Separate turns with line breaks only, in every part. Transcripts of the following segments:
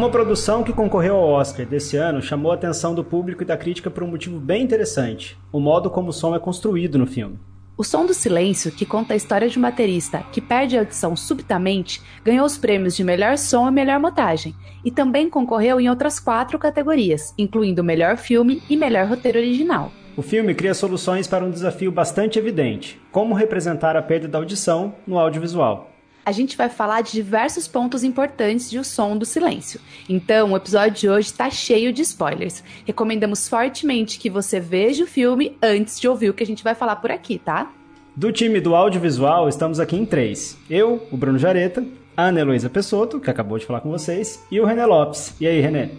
Uma produção que concorreu ao Oscar desse ano chamou a atenção do público e da crítica por um motivo bem interessante: o modo como o som é construído no filme.
O Som do Silêncio, que conta a história de um baterista que perde a audição subitamente, ganhou os prêmios de melhor som e melhor montagem, e também concorreu em outras quatro categorias, incluindo melhor filme e melhor roteiro original.
O filme cria soluções para um desafio bastante evidente: como representar a perda da audição no audiovisual
a gente vai falar de diversos pontos importantes de O Som do Silêncio. Então, o episódio de hoje está cheio de spoilers. Recomendamos fortemente que você veja o filme antes de ouvir o que a gente vai falar por aqui, tá?
Do time do audiovisual, estamos aqui em três. Eu, o Bruno Jareta, a Ana Heloísa Pessoto, que acabou de falar com vocês, e o René Lopes. E aí, René?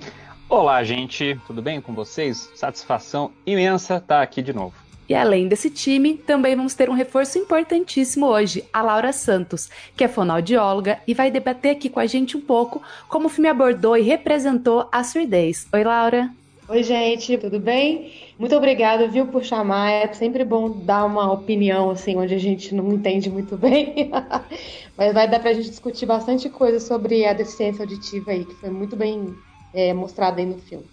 Olá, gente, tudo bem com vocês? Satisfação imensa estar aqui de novo.
E além desse time, também vamos ter um reforço importantíssimo hoje, a Laura Santos, que é fonoaudióloga e vai debater aqui com a gente um pouco como o filme abordou e representou a surdez. Oi, Laura.
Oi, gente, tudo bem? Muito obrigada, viu, por chamar. É sempre bom dar uma opinião, assim, onde a gente não entende muito bem. Mas vai dar pra gente discutir bastante coisa sobre a deficiência auditiva aí, que foi muito bem é, mostrada aí no filme.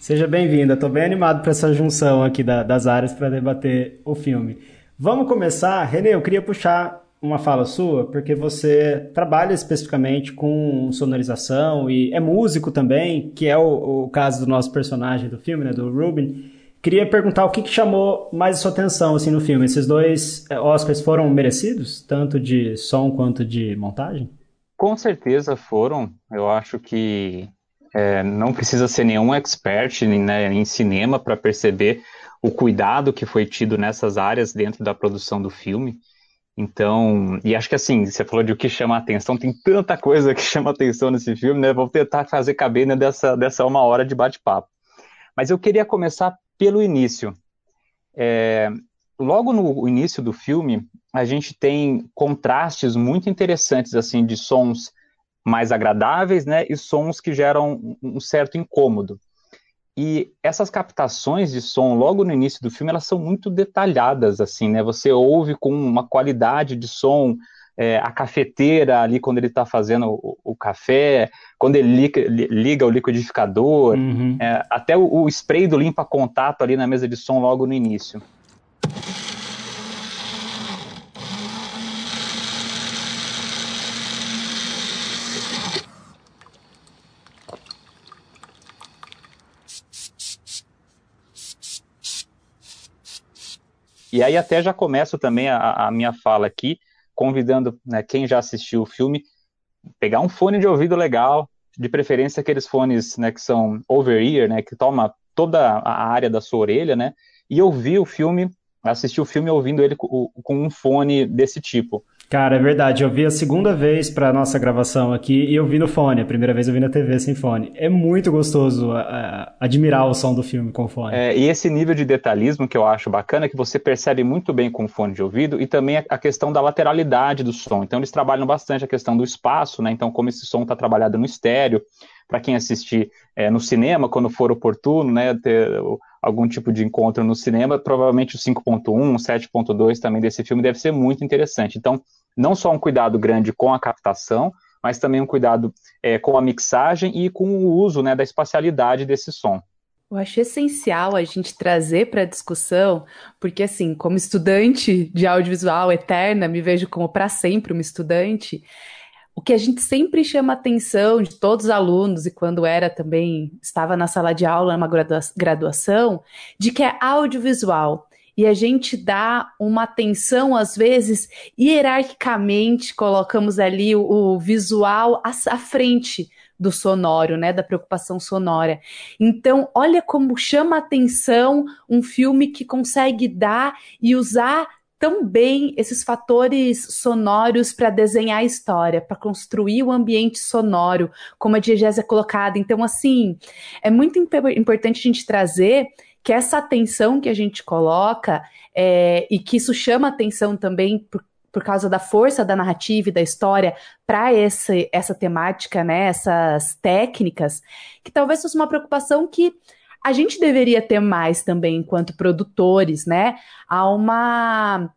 Seja bem-vinda, estou bem animado para essa junção aqui da, das áreas para debater o filme. Vamos começar, Renê, eu queria puxar uma fala sua, porque você trabalha especificamente com sonorização e é músico também, que é o, o caso do nosso personagem do filme, né, do Ruben. Queria perguntar o que, que, chamou mais a sua atenção assim, no filme. Esses dois é, Oscars foram merecidos, tanto de som quanto de montagem?
Com certeza foram. Eu acho que é, não precisa ser nenhum expert né, em cinema para perceber o cuidado que foi tido nessas áreas dentro da produção do filme. Então, e acho que assim, você falou de o que chama atenção, tem tanta coisa que chama atenção nesse filme, né? Vou tentar fazer caber né, dessa, dessa uma hora de bate-papo. Mas eu queria começar pelo início. É, logo no início do filme, a gente tem contrastes muito interessantes, assim, de sons mais agradáveis, né, e sons que geram um certo incômodo. E essas captações de som, logo no início do filme, elas são muito detalhadas, assim, né? Você ouve com uma qualidade de som, é, a cafeteira ali quando ele está fazendo o, o, café, quando ele liga, liga o liquidificador, uhum. é, até o, o spray do limpa-contato ali na mesa de som logo no início. E aí até já começo também a, a minha fala aqui, convidando né, quem já assistiu o filme, pegar um fone de ouvido legal, de preferência aqueles fones né, que são over-ear, né, que toma toda a área da sua orelha, né, e ouvir o filme, assistir o filme ouvindo ele com, com um fone desse tipo.
Cara, é verdade. Eu vi a segunda vez para nossa gravação aqui e eu vi no fone. A primeira vez eu vi na TV sem fone. É muito gostoso uh, admirar o som do filme com fone.
É, e esse nível de detalhismo que eu acho bacana é que você percebe muito bem com fone de ouvido e também a, a questão da lateralidade do som. Então eles trabalham bastante a questão do espaço, né? Então como esse som está trabalhado no estéreo, para quem assistir é, no cinema, quando for oportuno, né? Ter, algum tipo de encontro no cinema, provavelmente o 5.1, 7.2 também desse filme deve ser muito interessante. Então, não só um cuidado grande com a captação, mas também um cuidado é, com a mixagem e com o uso né, da espacialidade desse som.
Eu acho essencial a gente trazer para a discussão, porque assim, como estudante de audiovisual eterna, me vejo como para sempre uma estudante, o que a gente sempre chama atenção de todos os alunos, e quando era também, estava na sala de aula, numa graduação, de que é audiovisual. E a gente dá uma atenção, às vezes, hierarquicamente, colocamos ali o, o visual à, à frente do sonoro, né, da preocupação sonora. Então, olha como chama atenção um filme que consegue dar e usar tão bem esses fatores sonoros para desenhar a história, para construir o ambiente sonoro, como a diegese é colocada. Então, assim, é muito importante a gente trazer que essa atenção que a gente coloca é, e que isso chama atenção também por, por causa da força da narrativa e da história para essa temática, né, essas técnicas, que talvez fosse uma preocupação que a gente deveria ter mais também enquanto produtores, né? Há uma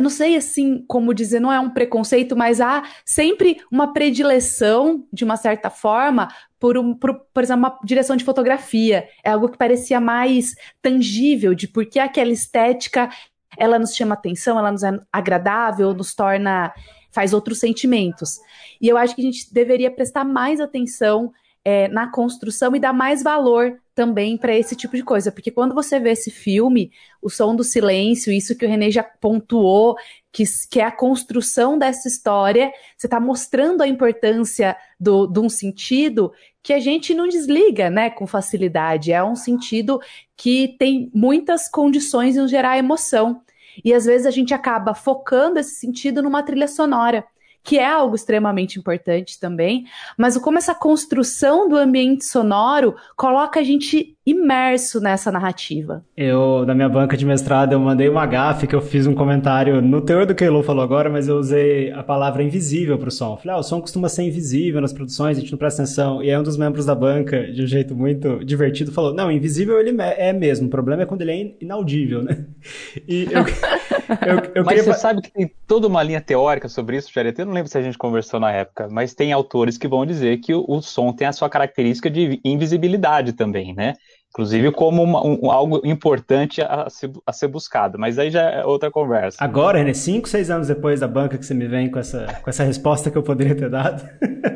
não sei assim como dizer, não é um preconceito, mas há sempre uma predileção, de uma certa forma, por, um, por, por exemplo, uma direção de fotografia. É algo que parecia mais tangível, de por que aquela estética ela nos chama atenção, ela nos é agradável, nos torna. faz outros sentimentos. E eu acho que a gente deveria prestar mais atenção é, na construção e dar mais valor também para esse tipo de coisa. Porque quando você vê esse filme, o som do silêncio, isso que o René já pontuou, que, que é a construção dessa história, você está mostrando a importância do, de um sentido que a gente não desliga né, com facilidade. É um sentido que tem muitas condições em gerar emoção. E às vezes a gente acaba focando esse sentido numa trilha sonora que é algo extremamente importante também, mas como essa construção do ambiente sonoro coloca a gente imerso nessa narrativa.
Eu, na minha banca de mestrado, eu mandei uma gafe que eu fiz um comentário no teor do que o falou agora, mas eu usei a palavra invisível para o som. Falei, ah, o som costuma ser invisível nas produções, a gente não presta atenção. E aí um dos membros da banca, de um jeito muito divertido, falou, não, invisível ele é mesmo, o problema é quando ele é inaudível, né?
E eu, eu, eu mas queria... você sabe que tem toda uma linha teórica sobre isso, Jared? Eu não lembro se a gente conversou na época, mas tem autores que vão dizer que o, o som tem a sua característica de invisibilidade também, né? Inclusive como uma, um, algo importante a ser, a ser, buscado, mas aí já é outra conversa.
Agora, René, cinco, seis anos depois da banca que você me vem com essa, com essa resposta que eu poderia ter dado.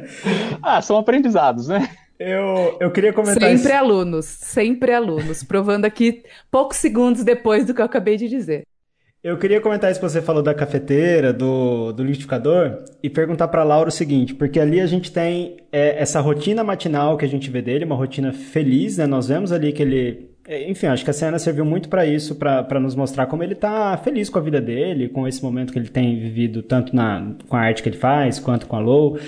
ah, são aprendizados, né?
Eu, eu queria comentar
Sempre
isso.
alunos, sempre alunos, provando aqui poucos segundos depois do que eu acabei de dizer.
Eu queria comentar isso que você falou da cafeteira, do, do liquidificador, e perguntar para Laura o seguinte, porque ali a gente tem é, essa rotina matinal que a gente vê dele, uma rotina feliz, né? Nós vemos ali que ele. É, enfim, acho que a cena serviu muito para isso, para nos mostrar como ele está feliz com a vida dele, com esse momento que ele tem vivido, tanto na, com a arte que ele faz, quanto com a Lou.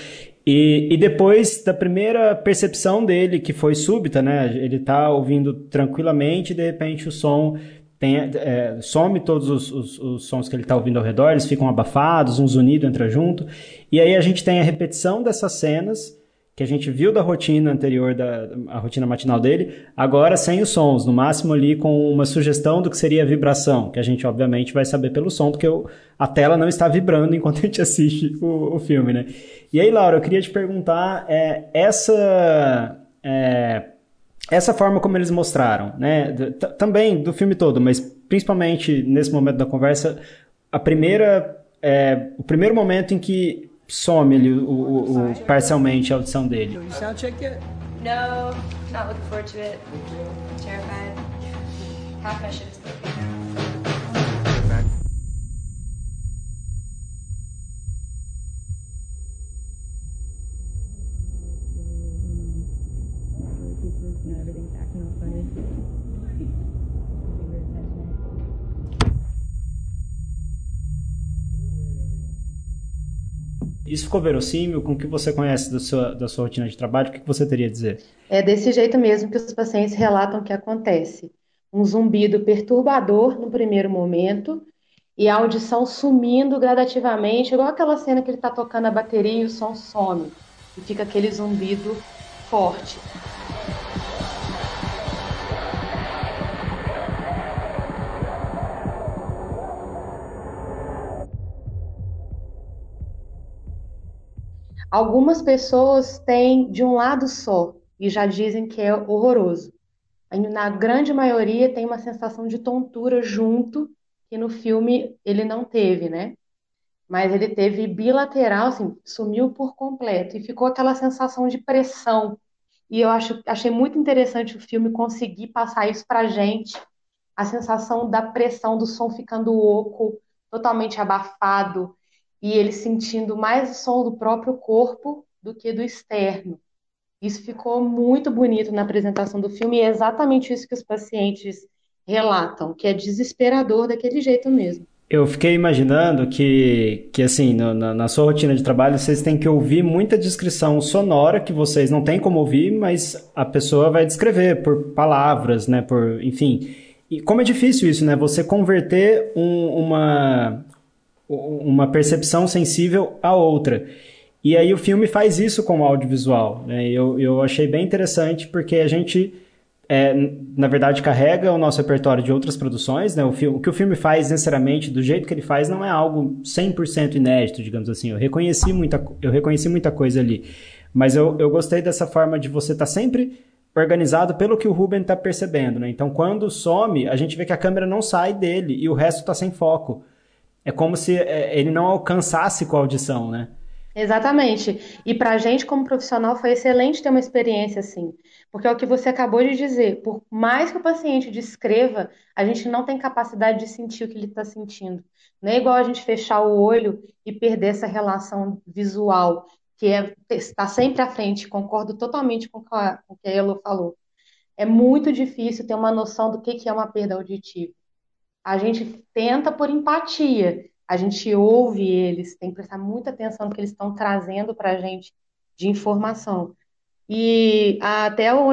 E, e, depois da primeira percepção dele, que foi súbita, né? Ele está ouvindo tranquilamente e de repente o som tem, é, some todos os, os, os, sons que ele está ouvindo ao redor, eles ficam abafados, um zunido entra junto. E aí a gente tem a repetição dessas cenas que a gente viu da rotina anterior, da a rotina matinal dele, agora sem os sons, no máximo ali com uma sugestão do que seria a vibração, que a gente obviamente vai saber pelo som, porque o, a tela não está vibrando enquanto a gente assiste o, o filme, né? E aí, Laura, eu queria te perguntar, é, essa... É, essa forma como eles mostraram, né? Também do filme todo, mas principalmente nesse momento da conversa, a primeira, é, o primeiro momento em que some ele, o, o, o, parcialmente a audição dele. No, not looking forward to it. Terrified. Half my shit is Isso ficou verossímil? Com o que você conhece da sua, da sua rotina de trabalho? O que você teria a dizer?
É desse jeito mesmo que os pacientes relatam que acontece. Um zumbido perturbador no primeiro momento e a audição sumindo gradativamente, igual aquela cena que ele está tocando a bateria e o som some. E fica aquele zumbido forte. Algumas pessoas têm de um lado só e já dizem que é horroroso. Na grande maioria tem uma sensação de tontura junto, que no filme ele não teve, né? Mas ele teve bilateral, assim, sumiu por completo e ficou aquela sensação de pressão. E eu acho, achei muito interessante o filme conseguir passar isso pra gente, a sensação da pressão do som ficando oco, totalmente abafado, e ele sentindo mais o som do próprio corpo do que do externo. Isso ficou muito bonito na apresentação do filme e é exatamente isso que os pacientes relatam, que é desesperador daquele jeito mesmo.
Eu fiquei imaginando que, que assim, no, na, na, sua rotina de trabalho, vocês têm que ouvir muita descrição sonora que vocês não têm como ouvir, mas a pessoa vai descrever por palavras, né, por, enfim. E como é difícil isso, né, você converter um, uma, uma percepção sensível a outra. E aí o filme faz isso com o audiovisual. Né? Eu, eu achei bem interessante porque a gente é, na verdade, carrega o nosso repertório de outras produções, né? O, o, que o filme faz, necessariamente, do jeito que ele faz, não é algo 100% inédito, digamos assim. Eu reconheci muita, eu reconheci muita coisa ali. Mas eu, eu gostei dessa forma de você estar tá sempre organizado pelo que o Ruben está percebendo, né? Então, quando some, a gente vê que a câmera não sai dele e o resto está sem foco. É como se é, ele não alcançasse com a audição, né?
Exatamente. E para a gente, como profissional, foi excelente ter uma experiência assim. Porque é o que você acabou de dizer. Por mais que o paciente descreva, a gente não tem capacidade de sentir o que ele está sentindo. Não é igual a gente fechar o olho e perder essa relação visual, que é, está sempre à frente. Concordo totalmente com, o que a Elo falou. É muito difícil ter uma noção do que é uma perda auditiva. A gente tenta por empatia, a gente ouve eles, tem que prestar muita atenção no que eles estão trazendo para a gente de informação. E até o,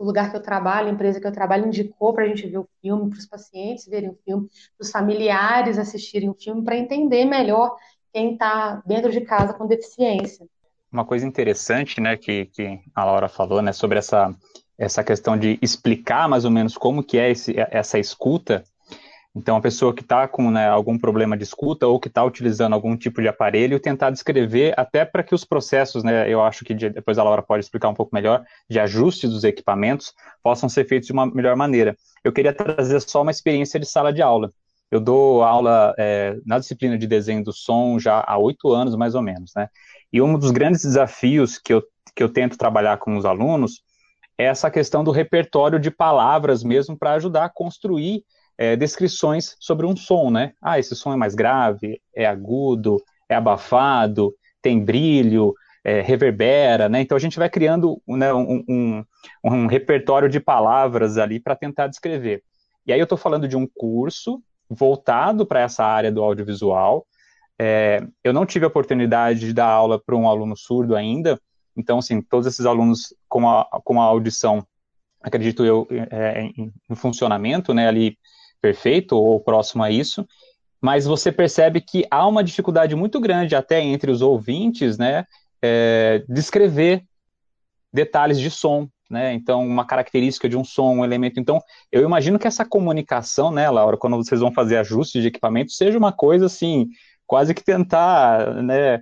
lugar que eu trabalho, a empresa que eu trabalho, indicou para a gente ver o filme, para os pacientes verem o filme, para os familiares assistirem o filme, para entender melhor quem está dentro de casa com deficiência.
Uma coisa interessante, né, que, que a Laura falou, né, sobre essa, essa questão de explicar mais ou menos como que é esse, essa escuta, então, a pessoa que está com né, algum problema de escuta ou que está utilizando algum tipo de aparelho, tentar descrever até para que os processos, né, eu acho que depois a Laura pode explicar um pouco melhor, de ajuste dos equipamentos, possam ser feitos de uma melhor maneira. Eu queria trazer só uma experiência de sala de aula. Eu dou aula é, na disciplina de desenho do som já há oito anos, mais ou menos, né? E um dos grandes desafios que eu, que eu tento trabalhar com os alunos é essa questão do repertório de palavras mesmo para ajudar a construir é, descrições sobre um som, né? Ah, esse som é mais grave, é agudo, é abafado, tem brilho, é, reverbera, né? Então a gente vai criando né, um, um, um repertório de palavras ali para tentar descrever. E aí eu estou falando de um curso voltado para essa área do audiovisual. É, eu não tive a oportunidade de dar aula para um aluno surdo ainda, então, assim, todos esses alunos com a, com a audição, acredito eu, é, em, em funcionamento, né, ali perfeito ou próximo a isso, mas você percebe que há uma dificuldade muito grande até entre os ouvintes, né, é, descrever detalhes de som, né, então uma característica de um som, um elemento, então eu imagino que essa comunicação, né, Laura, quando vocês vão fazer ajustes de equipamento, seja uma coisa assim, quase que tentar, né,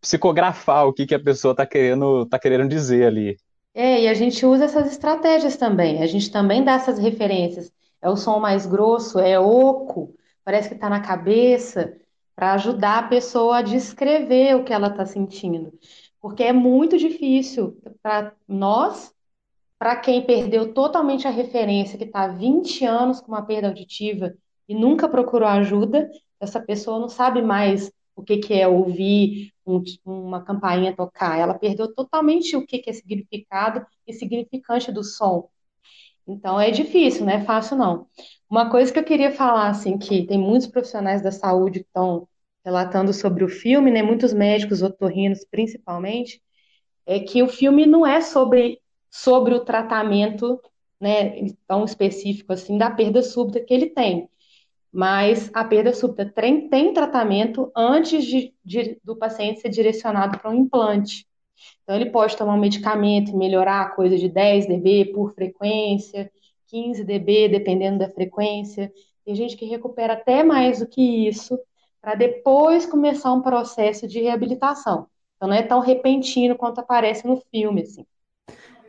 psicografar o que, que a pessoa está querendo, tá querendo dizer ali.
É, e a gente usa essas estratégias também, a gente também dá essas referências é o som mais grosso, é oco, parece que está na cabeça, para ajudar a pessoa a descrever o que ela está sentindo. Porque é muito difícil para nós, para quem perdeu totalmente a referência, que está há 20 anos com uma perda auditiva e nunca procurou ajuda, essa pessoa não sabe mais o que, que é ouvir um, uma campainha tocar. Ela perdeu totalmente o que, que é significado e significante do som. Então é difícil, não é fácil não. Uma coisa que eu queria falar, assim, que tem muitos profissionais da saúde que estão relatando sobre o filme, né, muitos médicos otorrinos principalmente, é que o filme não é sobre, sobre o tratamento, né, tão específico assim, da perda súbita que ele tem. Mas a perda súbita tem, tem tratamento antes de, de, do paciente ser direcionado para um implante. Então, ele pode tomar um medicamento e melhorar a coisa de 10 dB por frequência, 15 dB, dependendo da frequência. Tem gente que recupera até mais do que isso, para depois começar um processo de reabilitação. Então, não é tão repentino quanto aparece no filme, assim.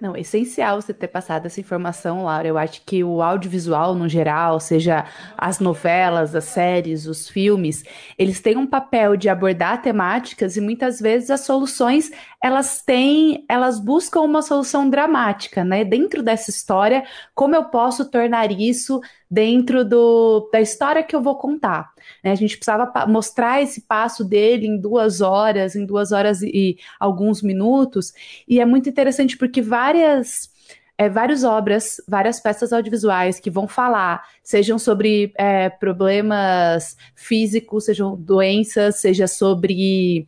Não, é essencial você ter passado essa informação, Laura. Eu acho que o audiovisual, no geral, seja as novelas, as séries, os filmes, eles têm um papel de abordar temáticas e muitas vezes as soluções, elas têm, elas buscam uma solução dramática, né? Dentro dessa história, como eu posso tornar isso dentro do, da história que eu vou contar. Né? A gente precisava mostrar esse passo dele em duas horas, em duas horas e, e alguns minutos, e é muito interessante porque várias. É, várias obras, várias peças audiovisuais que vão falar, sejam sobre é, problemas físicos, sejam doenças, seja sobre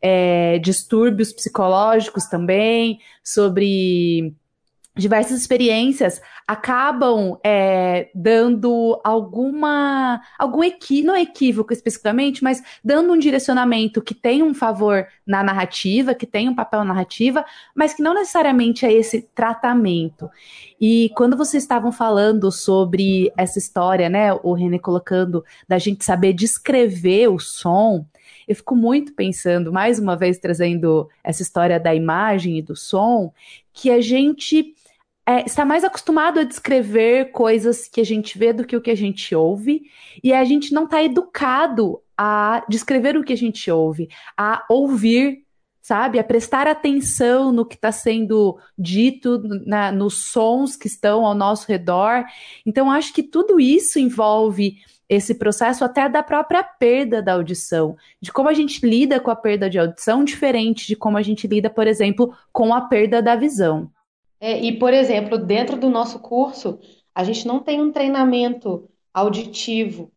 é, distúrbios psicológicos também, sobre diversas experiências, acabam é, dando alguma algum equi, não equívoco especificamente, mas dando um direcionamento que tem um favor na narrativa, que tem um papel na narrativa, mas que não necessariamente é esse tratamento. E quando vocês estavam falando sobre essa história, né, o René colocando da gente saber descrever o som, eu fico muito pensando, mais uma vez trazendo essa história da imagem e do som, que a gente é, está mais acostumado a descrever coisas que a gente vê do que o que a gente ouve, e a gente não está educado a descrever o que a gente ouve, a ouvir, sabe? A prestar atenção no que está sendo dito, na, nos sons que estão ao nosso redor. Então, acho que tudo isso envolve esse processo até da própria perda da audição, de como a gente lida com a perda de audição, diferente de como a gente lida, por exemplo, com a perda da visão.
É, e, por exemplo, dentro do nosso curso, a gente não tem um treinamento auditivo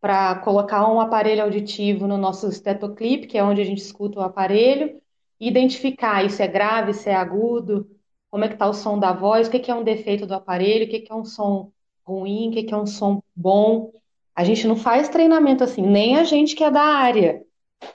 para colocar um aparelho auditivo no nosso estetoclip, que é onde a gente escuta o aparelho, e identificar isso é grave, isso é agudo, como é que está o som da voz, o que, que é um defeito do aparelho, o que, que é um som ruim, o que, que é um som bom. A gente não faz treinamento assim, nem a gente que é da área.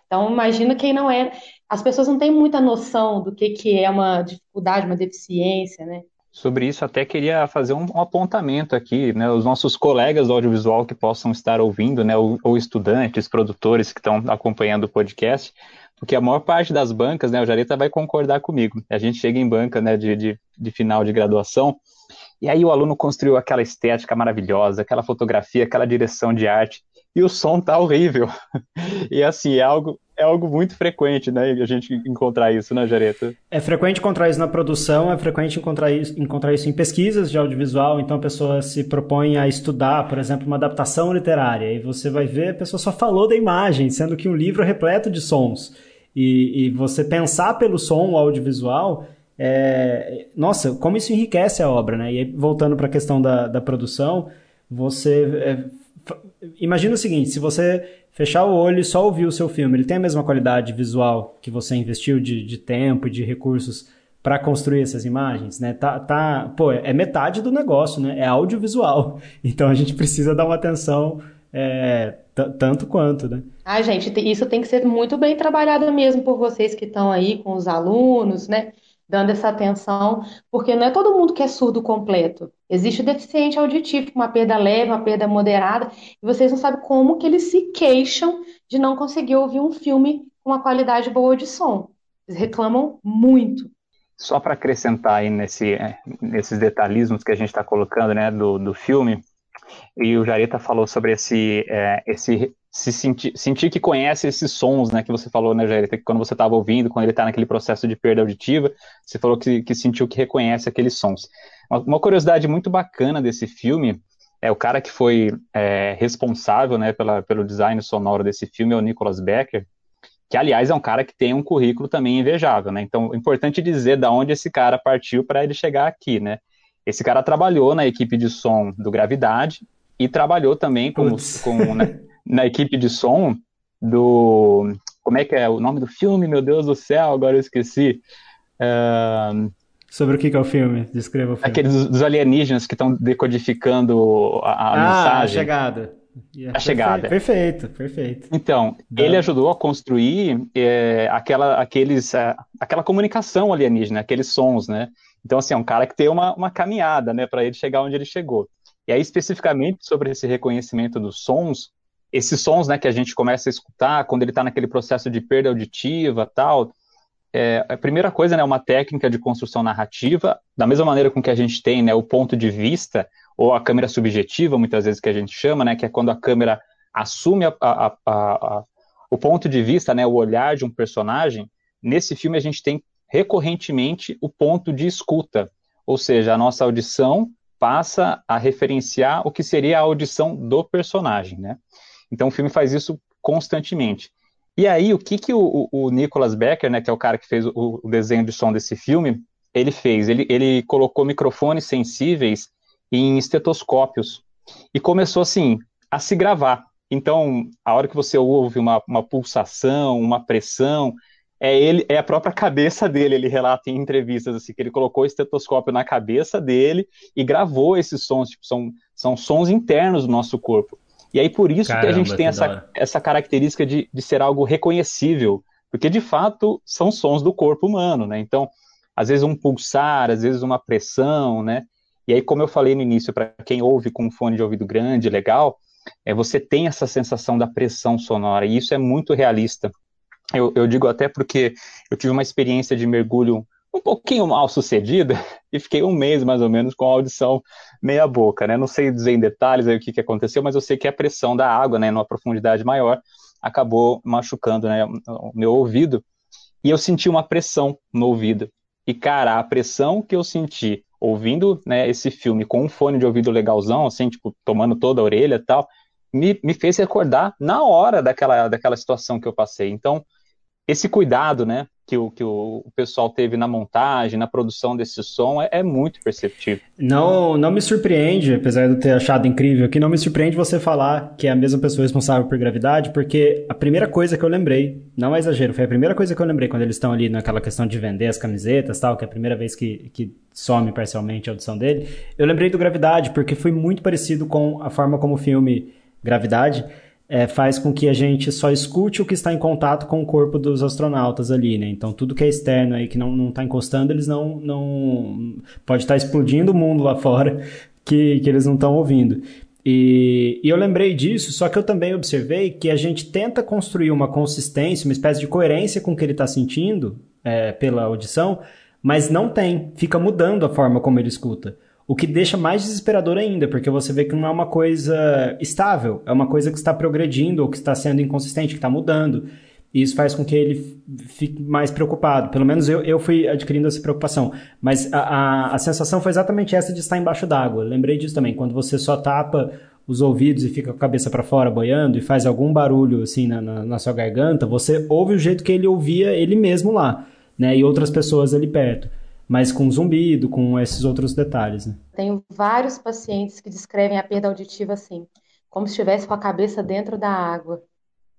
Então, imagina quem não é as pessoas não têm muita noção do que, que é uma dificuldade, uma deficiência, né?
Sobre isso, até queria fazer um, apontamento aqui, né? Os nossos colegas do audiovisual que possam estar ouvindo, né? Ou, ou estudantes, produtores que estão acompanhando o podcast, porque a maior parte das bancas, né? O Jareta vai concordar comigo. A gente chega em banca, né? De, de, de final de graduação, e aí o aluno construiu aquela estética maravilhosa, aquela fotografia, aquela direção de arte, e o som tá horrível. e assim, é algo, é algo muito frequente, né? A gente encontrar isso, né, Jareta?
É frequente encontrar isso na produção, é frequente encontrar isso, encontrar isso em pesquisas de audiovisual, então a pessoa se propõe a estudar, por exemplo, uma adaptação literária, e você vai ver, a pessoa só falou da imagem, sendo que um livro é repleto de sons. E, e você pensar pelo som audiovisual é, nossa, como isso enriquece a obra, né? E aí, voltando para a questão da, da produção, você é, imagina o seguinte: se você fechar o olho e só ouvir o seu filme, ele tem a mesma qualidade visual que você investiu de, de tempo e de recursos para construir essas imagens, né? Tá, tá, pô, é metade do negócio, né? É audiovisual. Então a gente precisa dar uma atenção é, tanto quanto, né?
Ah, gente, isso tem que ser muito bem trabalhado mesmo por vocês que estão aí com os alunos, né? dando essa atenção, porque não é todo mundo que é surdo completo. Existe o deficiente auditivo, uma perda leve, uma perda moderada, e vocês não sabem como que eles se queixam de não conseguir ouvir um filme com uma qualidade boa de som. Eles reclamam muito.
Só para acrescentar aí nesse, é, nesses detalhismos que a gente está colocando né, do, do filme, e o Jareta falou sobre esse, é, esse se sentir, sentir que conhece esses sons, né, que você falou, né, Jerita, que quando você estava ouvindo, quando ele está naquele processo de perda auditiva, você falou que, que sentiu que reconhece aqueles sons. Uma, curiosidade muito bacana desse filme é o cara que foi é, responsável, né, pela, pelo design sonoro desse filme é o Nicholas Becker, que aliás é um cara que tem um currículo também invejável, né? Então, é importante dizer da onde esse cara partiu para ele chegar aqui, né? Esse cara trabalhou na equipe de som do Gravidade e trabalhou também como, como né, na equipe de som do. Como é que é o nome do filme? Meu Deus do céu, agora eu esqueci. Uh...
Sobre o que, que é o filme? Descreva o filme.
Aqueles dos alienígenas que estão decodificando a, a ah, mensagem. A
chegada.
Yeah, a chegada.
Perfeito, perfeito.
Então, ele ajudou a construir é, aquela, aqueles, é, aquela comunicação alienígena, aqueles sons, né? Então, assim, é um cara que tem uma, uma caminhada, né, para ele chegar onde ele chegou. E aí, especificamente sobre esse reconhecimento dos sons, esses sons né, que a gente começa a escutar quando ele está naquele processo de perda auditiva tal, é, a primeira coisa é né, uma técnica de construção narrativa, da mesma maneira com que a gente tem né, o ponto de vista, ou a câmera subjetiva, muitas vezes que a gente chama, né, que é quando a câmera assume a, a, a, o ponto de vista, né, o olhar de um personagem, nesse filme a gente tem recorrentemente o ponto de escuta, ou seja, a nossa audição passa a referenciar o que seria a audição do personagem, né? Então o filme faz isso constantemente. E aí, o que, que o, o Nicholas Becker, né, que é o cara que fez o, o desenho de som desse filme, ele fez? Ele, ele colocou microfones sensíveis em estetoscópios e começou, assim, a se gravar. Então, a hora que você ouve uma, uma pulsação, uma pressão, é ele, é a própria cabeça dele. Ele relata em entrevistas assim que ele colocou o estetoscópio na cabeça dele e gravou esses sons. Tipo, são, são sons internos do nosso corpo. E aí por isso Caramba, que a gente tem essa, essa característica de, de ser algo reconhecível, porque de fato são sons do corpo humano, né? Então, às vezes um pulsar, às vezes uma pressão, né? E aí, como eu falei no início, para quem ouve com um fone de ouvido grande, legal, é, você tem essa sensação da pressão sonora, e isso é muito realista. Eu, eu digo até porque eu tive uma experiência de mergulho um pouquinho mal sucedida e fiquei um mês mais ou menos com a audição meia boca, né? Não sei dizer em detalhes o que, que aconteceu, mas eu sei que a pressão da água, né, numa profundidade maior, acabou machucando, né, o meu ouvido e eu senti uma pressão no ouvido. E cara, a pressão que eu senti ouvindo, né, esse filme com um fone de ouvido legalzão, assim, tipo, tomando toda a orelha e tal, me, me fez recordar na hora daquela, daquela situação que eu passei. Então, esse cuidado, né, que o, que o pessoal teve na montagem, na produção desse som, é, é, muito perceptível.
Não, não me surpreende, apesar de eu ter achado incrível aqui, não me surpreende você falar que é a mesma pessoa responsável por gravidade, porque a primeira coisa que eu lembrei, não é exagero, foi a primeira coisa que eu lembrei quando eles estão ali naquela questão de vender as camisetas tal, que é a primeira vez que, que some parcialmente a audição dele, eu lembrei do Gravidade, porque foi muito parecido com a forma como o filme Gravidade é, faz com que a gente só escute o que está em contato com o corpo dos astronautas ali, né? Então tudo que é externo aí que não está encostando, eles não, não pode estar explodindo o mundo lá fora que, que eles não estão ouvindo. E, e, eu lembrei disso, só que eu também observei que a gente tenta construir uma consistência, uma espécie de coerência com o que ele está sentindo é, pela audição, mas não tem, fica mudando a forma como ele escuta. O que deixa mais desesperador ainda, porque você vê que não é uma coisa estável, é uma coisa que está progredindo ou que está sendo inconsistente, que está mudando. E isso faz com que ele fique mais preocupado. Pelo menos eu, eu fui adquirindo essa preocupação. Mas a, a, a sensação foi exatamente essa de estar embaixo d'água. Lembrei disso também. Quando você só tapa os ouvidos e fica com a cabeça para fora boiando e faz algum barulho assim na, na, na, sua garganta, você ouve o jeito que ele ouvia ele mesmo lá, né? E outras pessoas ali perto mas com zumbido, com esses outros detalhes. Né?
Tenho vários pacientes que descrevem a perda auditiva assim, como se estivesse com a cabeça dentro da água.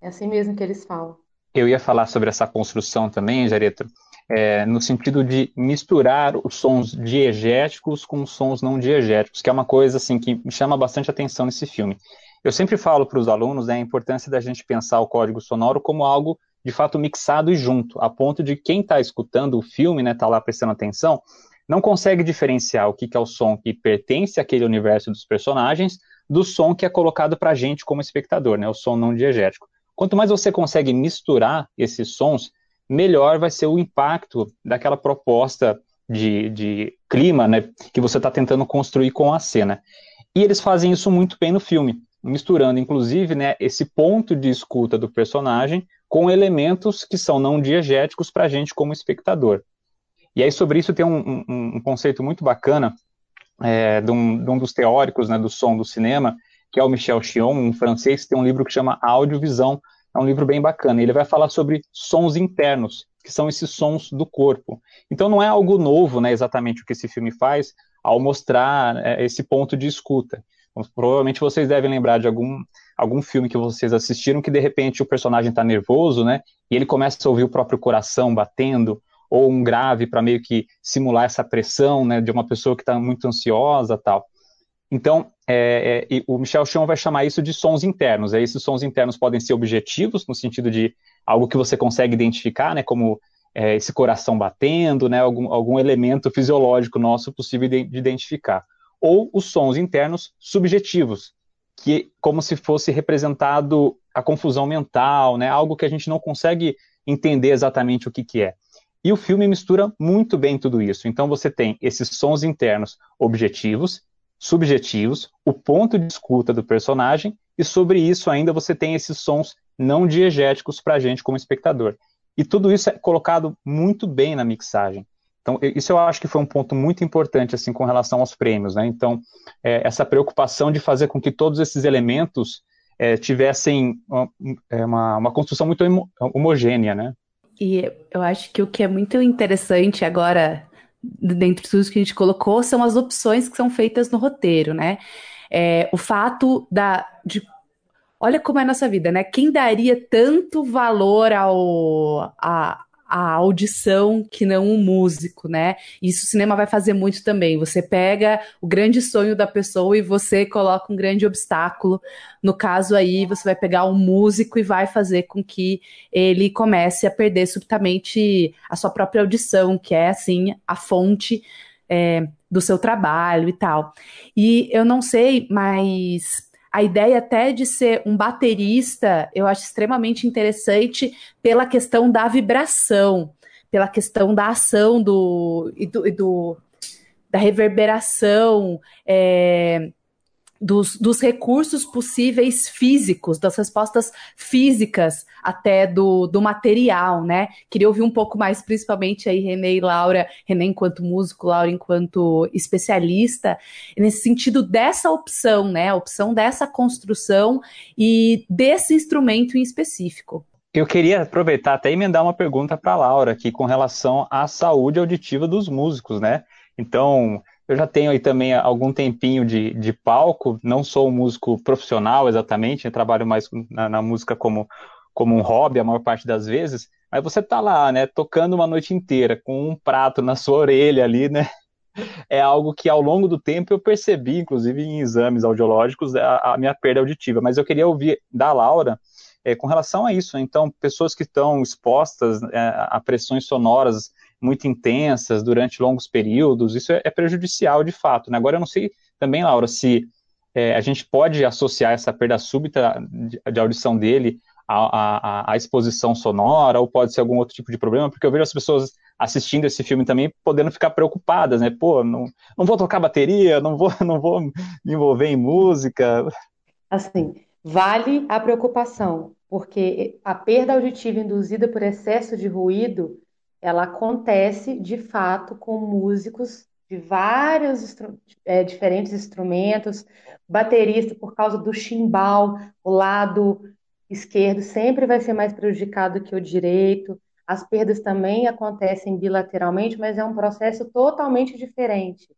É assim mesmo que eles falam.
Eu ia falar sobre essa construção também, Jareto, é, no sentido de misturar os sons diegéticos com os sons não diegéticos, que é uma coisa assim que me chama bastante atenção nesse filme. Eu sempre falo para os alunos né, a importância da gente pensar o código sonoro como algo de fato mixado e junto, a ponto de quem está escutando o filme, né, está lá prestando atenção, não consegue diferenciar o que, que é o som que pertence àquele universo dos personagens do som que é colocado para a gente como espectador, né, o som não diegético. Quanto mais você consegue misturar esses sons, melhor vai ser o impacto daquela proposta de, de clima né, que você está tentando construir com a cena. E eles fazem isso muito bem no filme, misturando, inclusive, né, esse ponto de escuta do personagem com elementos que são não diegéticos para a gente como espectador. E aí sobre isso tem um, um, um conceito muito bacana é, de, um, de, um, dos teóricos né, do som do cinema, que é o Michel Chion, um francês que tem um livro que chama Audiovisão, é um livro bem bacana. Ele vai falar sobre sons internos, que são esses sons do corpo. Então não é algo novo, né, exatamente o que esse filme faz ao mostrar é, esse ponto de escuta. Então, provavelmente vocês devem lembrar de algum algum filme que vocês assistiram que de repente o personagem está nervoso, né? E ele começa a ouvir o próprio coração batendo, ou um grave para meio que simular essa pressão, né, de uma pessoa que está muito ansiosa, tal. Então, é, é, o Michel Chon vai chamar isso de sons internos. É, esses sons internos podem ser objetivos, no sentido de algo que você consegue identificar, né, como é, esse coração batendo, né, algum, algum elemento fisiológico nosso possível de identificar. Ou os sons internos subjetivos, que como se fosse representado a confusão mental, né? Algo que a gente não consegue entender exatamente o que, que é. E o filme mistura muito bem tudo isso. Então você tem esses sons internos objetivos, subjetivos, o ponto de escuta do personagem, e sobre isso ainda você tem esses sons não diegéticos para a gente como espectador. E tudo isso é colocado muito bem na mixagem. Então, isso eu acho que foi um ponto muito importante, assim, com relação aos prêmios, né? Então, é, essa preocupação de fazer com que todos esses elementos é, tivessem uma, é, uma, uma, construção muito homogênea, né?
E eu acho que o que é muito interessante agora, dentro de tudo que a gente colocou, são as opções que são feitas no roteiro, né? É, o fato da, de Olha como é a nossa vida, né? Quem daria tanto valor ao, a, a audição que não o músico, né? Isso o cinema vai fazer muito também. Você pega o grande sonho da pessoa e você coloca um grande obstáculo. No caso aí, você vai pegar um músico e vai fazer com que ele comece a perder subitamente a sua própria audição, que é assim a fonte é, do seu trabalho e tal. E eu não sei, mas a ideia até de ser um baterista eu acho extremamente interessante pela questão da vibração, pela questão da ação do, e do, e do da reverberação. É, dos, dos, recursos possíveis físicos, das respostas físicas até do, do material, né? Queria ouvir um pouco mais, principalmente aí, René e Laura, René enquanto músico, Laura enquanto especialista, nesse sentido dessa opção, né? A opção dessa construção e desse instrumento em específico.
Eu queria aproveitar até emendar uma pergunta para Laura aqui com relação à saúde auditiva dos músicos, né? Então, eu já tenho aí também algum tempinho de, de palco, não sou um músico profissional exatamente, trabalho mais na, na, música como, como um hobby a maior parte das vezes, mas você tá lá, né, tocando uma noite inteira com um prato na sua orelha ali, né, é algo que ao longo do tempo eu percebi, inclusive em exames audiológicos, a, a minha perda auditiva, mas eu queria ouvir da Laura é, com relação a isso, então, pessoas que estão expostas é, a pressões sonoras muito intensas durante longos períodos, isso é, é prejudicial de fato. Né? Agora, eu não sei também, Laura, se é, a gente pode associar essa perda súbita de, de audição dele à, à, à, exposição sonora, ou pode ser algum outro tipo de problema, porque eu vejo as pessoas assistindo esse filme também podendo ficar preocupadas, né? Pô, não, não vou tocar bateria, não vou, não vou me envolver em música.
Assim, vale a preocupação, porque a perda auditiva induzida por excesso de ruído ela acontece de fato com músicos de vários é, diferentes instrumentos, baterista por causa do chimbal, o lado esquerdo sempre vai ser mais prejudicado que o direito. As perdas também acontecem bilateralmente, mas é um processo totalmente diferente.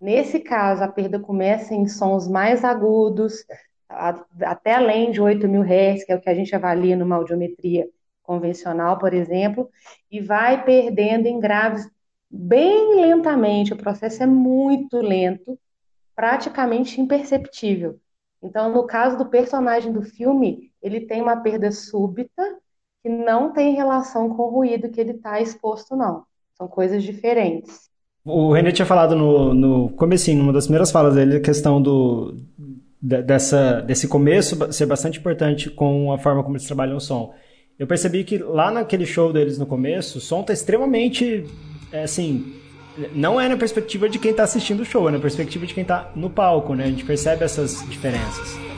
Nesse caso, a perda começa em sons mais agudos, até além de 8 mil Hz, que é o que a gente avalia numa audiometria convencional, por exemplo, e vai perdendo em graves bem lentamente. O processo é muito lento, praticamente imperceptível. Então, no caso do personagem do filme, ele tem uma perda súbita que não tem relação com o ruído que ele está exposto, não. São coisas diferentes.
O René tinha falado no, no comecinho, numa das primeiras falas dele, a questão do, dessa, desse começo ser bastante importante com a forma como eles trabalham o som eu percebi que lá naquele show deles no começo, o som tá extremamente, é, assim, não é na perspectiva de quem tá assistindo o show, é na perspectiva de quem tá no palco, né? A gente percebe essas diferenças.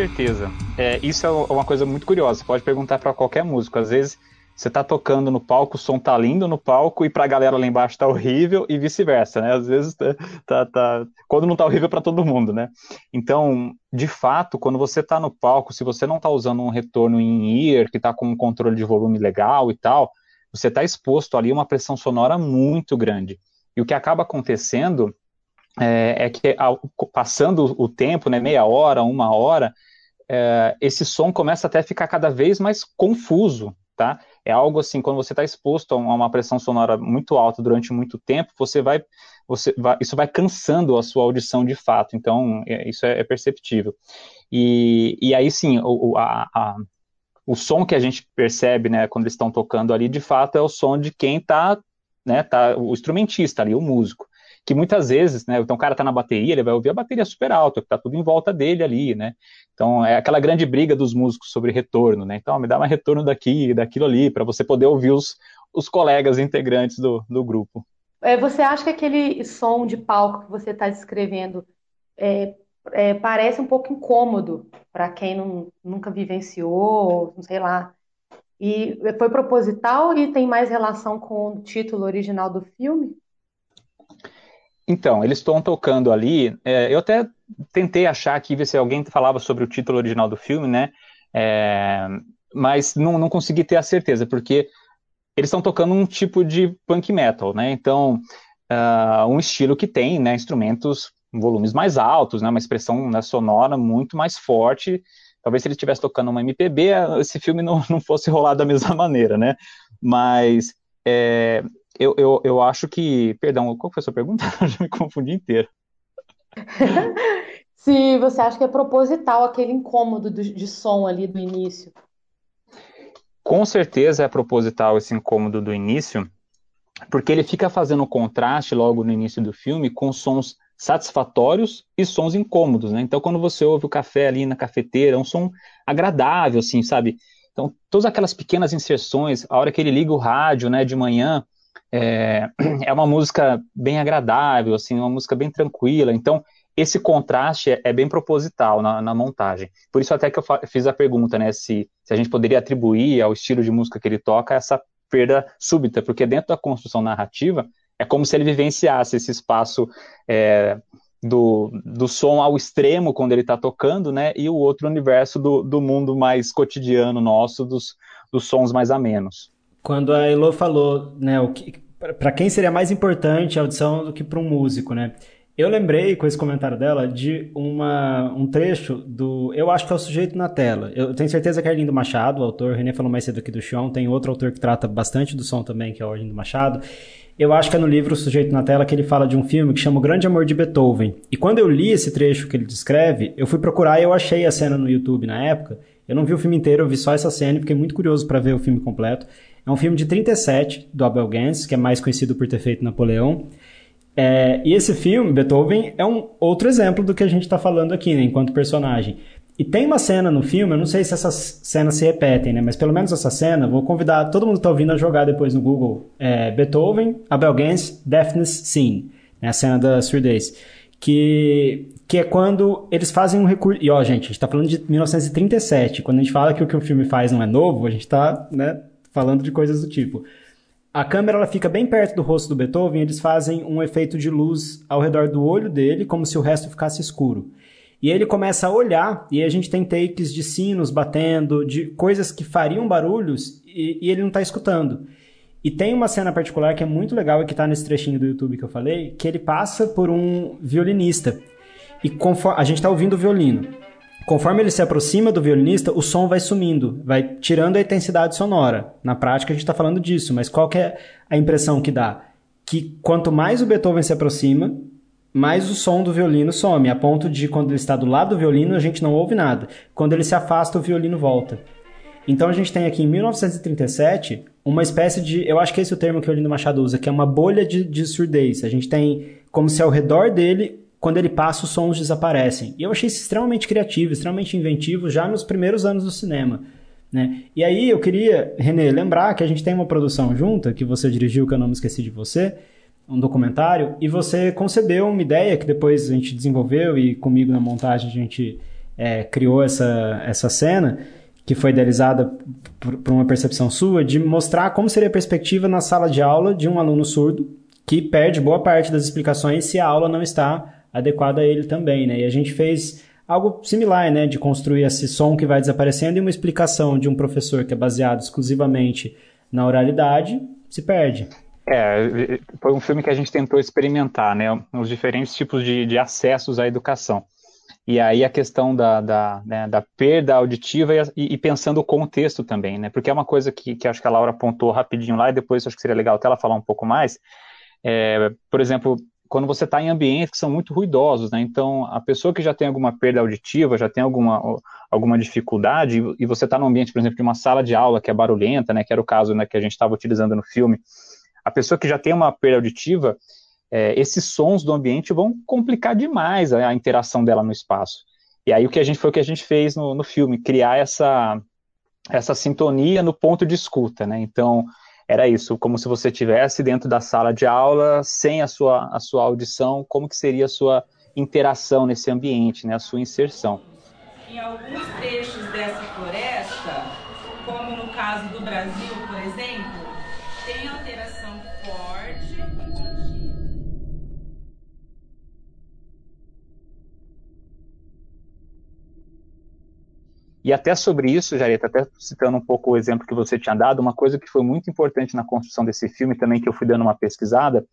Certeza. É, isso é uma coisa muito curiosa. Você pode perguntar para qualquer músico. Às vezes você está tocando no palco, o som tá lindo no palco e para a galera lá embaixo tá horrível e vice-versa, né? Às vezes tá, tá, tá... quando não tá horrível para todo mundo, né? Então, de fato, quando você tá no palco, se você não tá usando um retorno em ear que tá com um controle de volume legal e tal, você está exposto ali a uma pressão sonora muito grande. E o que acaba acontecendo é, é que ao, passando o tempo, né, meia hora, uma hora, é, esse som começa até a ficar cada vez mais confuso, tá? É algo assim, quando você está exposto a uma pressão sonora muito alta durante muito tempo, você vai, você vai, isso vai cansando a sua audição de fato. Então, é, isso é, é, perceptível. E, e aí sim, o, a, a, o som que a gente percebe, né, quando eles estão tocando ali, de fato, é o som de quem está, né, tá, o instrumentista ali, o músico que muitas vezes, né, então o cara tá na bateria, ele vai ouvir a bateria super alta, que tá tudo em volta dele ali, né, então é aquela grande briga dos músicos sobre retorno, né, então me dá um retorno daqui, daquilo ali, para você poder ouvir os, os colegas integrantes do, do grupo.
É, você acha que aquele som de palco que você está descrevendo é, é, parece um pouco incômodo para quem não, nunca vivenciou, não sei lá, e foi proposital e tem mais relação com o título original do filme?
Então, eles estão tocando ali. É, eu até tentei achar aqui, ver se alguém falava sobre o título original do filme, né? É, mas não, não consegui ter a certeza, porque eles estão tocando um tipo de punk metal, né? Então, uh, um estilo que tem né, instrumentos volumes mais altos, né, uma expressão né, sonora muito mais forte. Talvez se ele estivesse tocando uma MPB, esse filme não, não fosse rolar da mesma maneira, né? Mas é, eu, eu, eu acho que. Perdão, qual foi a sua pergunta? Eu já me confundi inteiro.
se você acha que é proposital aquele incômodo de, de som ali do início.
Com certeza é proposital esse incômodo do início, porque ele fica fazendo contraste logo no início do filme com sons satisfatórios e sons incômodos, né? Então, quando você ouve o café ali na cafeteira, é um som agradável, assim, sabe? Então, todas aquelas pequenas inserções, a hora que ele liga o rádio, né, de manhã, é, é uma música bem agradável, assim, uma música bem tranquila. Então, esse contraste é, é bem proposital na, na, montagem. Por isso até que eu fiz a pergunta, né, se, se a gente poderia atribuir ao estilo de música que ele toca essa perda súbita, porque dentro da construção narrativa, é como se ele vivenciasse esse espaço é, do, do som ao extremo quando ele está tocando, né? E o outro universo do, do mundo mais cotidiano nosso, dos, dos sons mais amenos.
Quando a Elo falou, né, o que para quem seria mais importante a audição do que para um músico, né? Eu lembrei com esse comentário dela de uma, um trecho do. Eu acho que é o sujeito na tela. Eu tenho certeza que é Arlindo Machado, o autor. O René falou mais cedo aqui do chão. Tem outro autor que trata bastante do som também, que é o Arlindo Machado. Eu acho que é no livro O Sujeito na Tela que ele fala de um filme que chama O Grande Amor de Beethoven. E quando eu li esse trecho que ele descreve, eu fui procurar e eu achei a cena no YouTube na época. Eu não vi o filme inteiro, eu vi só essa cena e fiquei muito curioso para ver o filme completo. É um filme de 37, do Abel Gance, que é mais conhecido por ter feito Napoleão. É, e esse filme, Beethoven, é um outro exemplo do que a gente está falando aqui, né, enquanto personagem. E tem uma cena no filme, eu não sei se essas cenas se repetem, né? Mas pelo menos essa cena, vou convidar todo mundo que está ouvindo a jogar depois no Google. É, Beethoven, Abel Gance, Deafness Scene. Né? A cena da surdez. Que, que é quando eles fazem um recurso... E ó, gente, a gente está falando de 1937. Quando a gente fala que o que o filme faz não é novo, a gente está né, falando de coisas do tipo. A câmera ela fica bem perto do rosto do Beethoven, eles fazem um efeito de luz ao redor do olho dele, como se o resto ficasse escuro. E ele começa a olhar, e a gente tem takes de sinos batendo, de coisas que fariam barulhos, e, e ele não está escutando. E tem uma cena particular que é muito legal e que está nesse trechinho do YouTube que eu falei, que ele passa por um violinista. E conforme, a gente está ouvindo o violino. Conforme ele se aproxima do violinista, o som vai sumindo, vai tirando a intensidade sonora. Na prática, a gente está falando disso, mas qual é a impressão que dá? Que quanto mais o Beethoven se aproxima, mais o som do violino some, a ponto de quando ele está do lado do violino a gente não ouve nada. Quando ele se afasta, o violino volta. Então a gente tem aqui em 1937 uma espécie de. Eu acho que esse é o termo que o Lindo Machado usa, que é uma bolha de, de surdez. A gente tem como se ao redor dele, quando ele passa, os sons desaparecem. E eu achei isso extremamente criativo, extremamente inventivo já nos primeiros anos do cinema. Né? E aí eu queria, Renê, lembrar que a gente tem uma produção junta, que você dirigiu, que eu não me esqueci de você, um documentário e você concebeu uma ideia que depois a gente desenvolveu e comigo na montagem a gente é, criou essa, essa cena que foi idealizada por, por, uma percepção sua de mostrar como seria a perspectiva na sala de aula de um aluno surdo que perde boa parte das explicações se a aula não está adequada a ele também, né? E a gente fez algo similar, né, de construir esse som que vai desaparecendo e uma explicação de um professor que é baseado exclusivamente na oralidade se perde.
É, foi um filme que a gente tentou experimentar, né, os diferentes tipos de, de acessos à educação. E aí a questão da, da, né, da perda auditiva e, e, pensando o contexto também, né, porque é uma coisa que, que acho que a Laura apontou rapidinho lá e depois acho que seria legal até ela falar um pouco mais. É, por exemplo, quando você está em ambientes que são muito ruidosos, né? Então, a pessoa que já tem alguma perda auditiva, já tem alguma, alguma dificuldade, e você está num ambiente, por exemplo, de uma sala de aula que é barulhenta, né? Que era o caso né, que a gente estava utilizando no filme, a pessoa que já tem uma perda auditiva, é, esses sons do ambiente vão complicar demais a, a, interação dela no espaço. E aí o que a gente foi o que a gente fez no, no filme, criar essa essa sintonia no ponto de escuta, né? Então era isso, como se você estivesse dentro da sala de aula, sem a sua, a sua audição, como que seria a sua interação nesse ambiente, né, a sua inserção.
Em alguns trechos dessa floresta, como no caso do Brasil, E
até sobre isso, Jareta, até citando um pouco o exemplo que você tinha dado, uma coisa que foi muito importante na construção desse filme também, que eu fui dando uma pesquisada,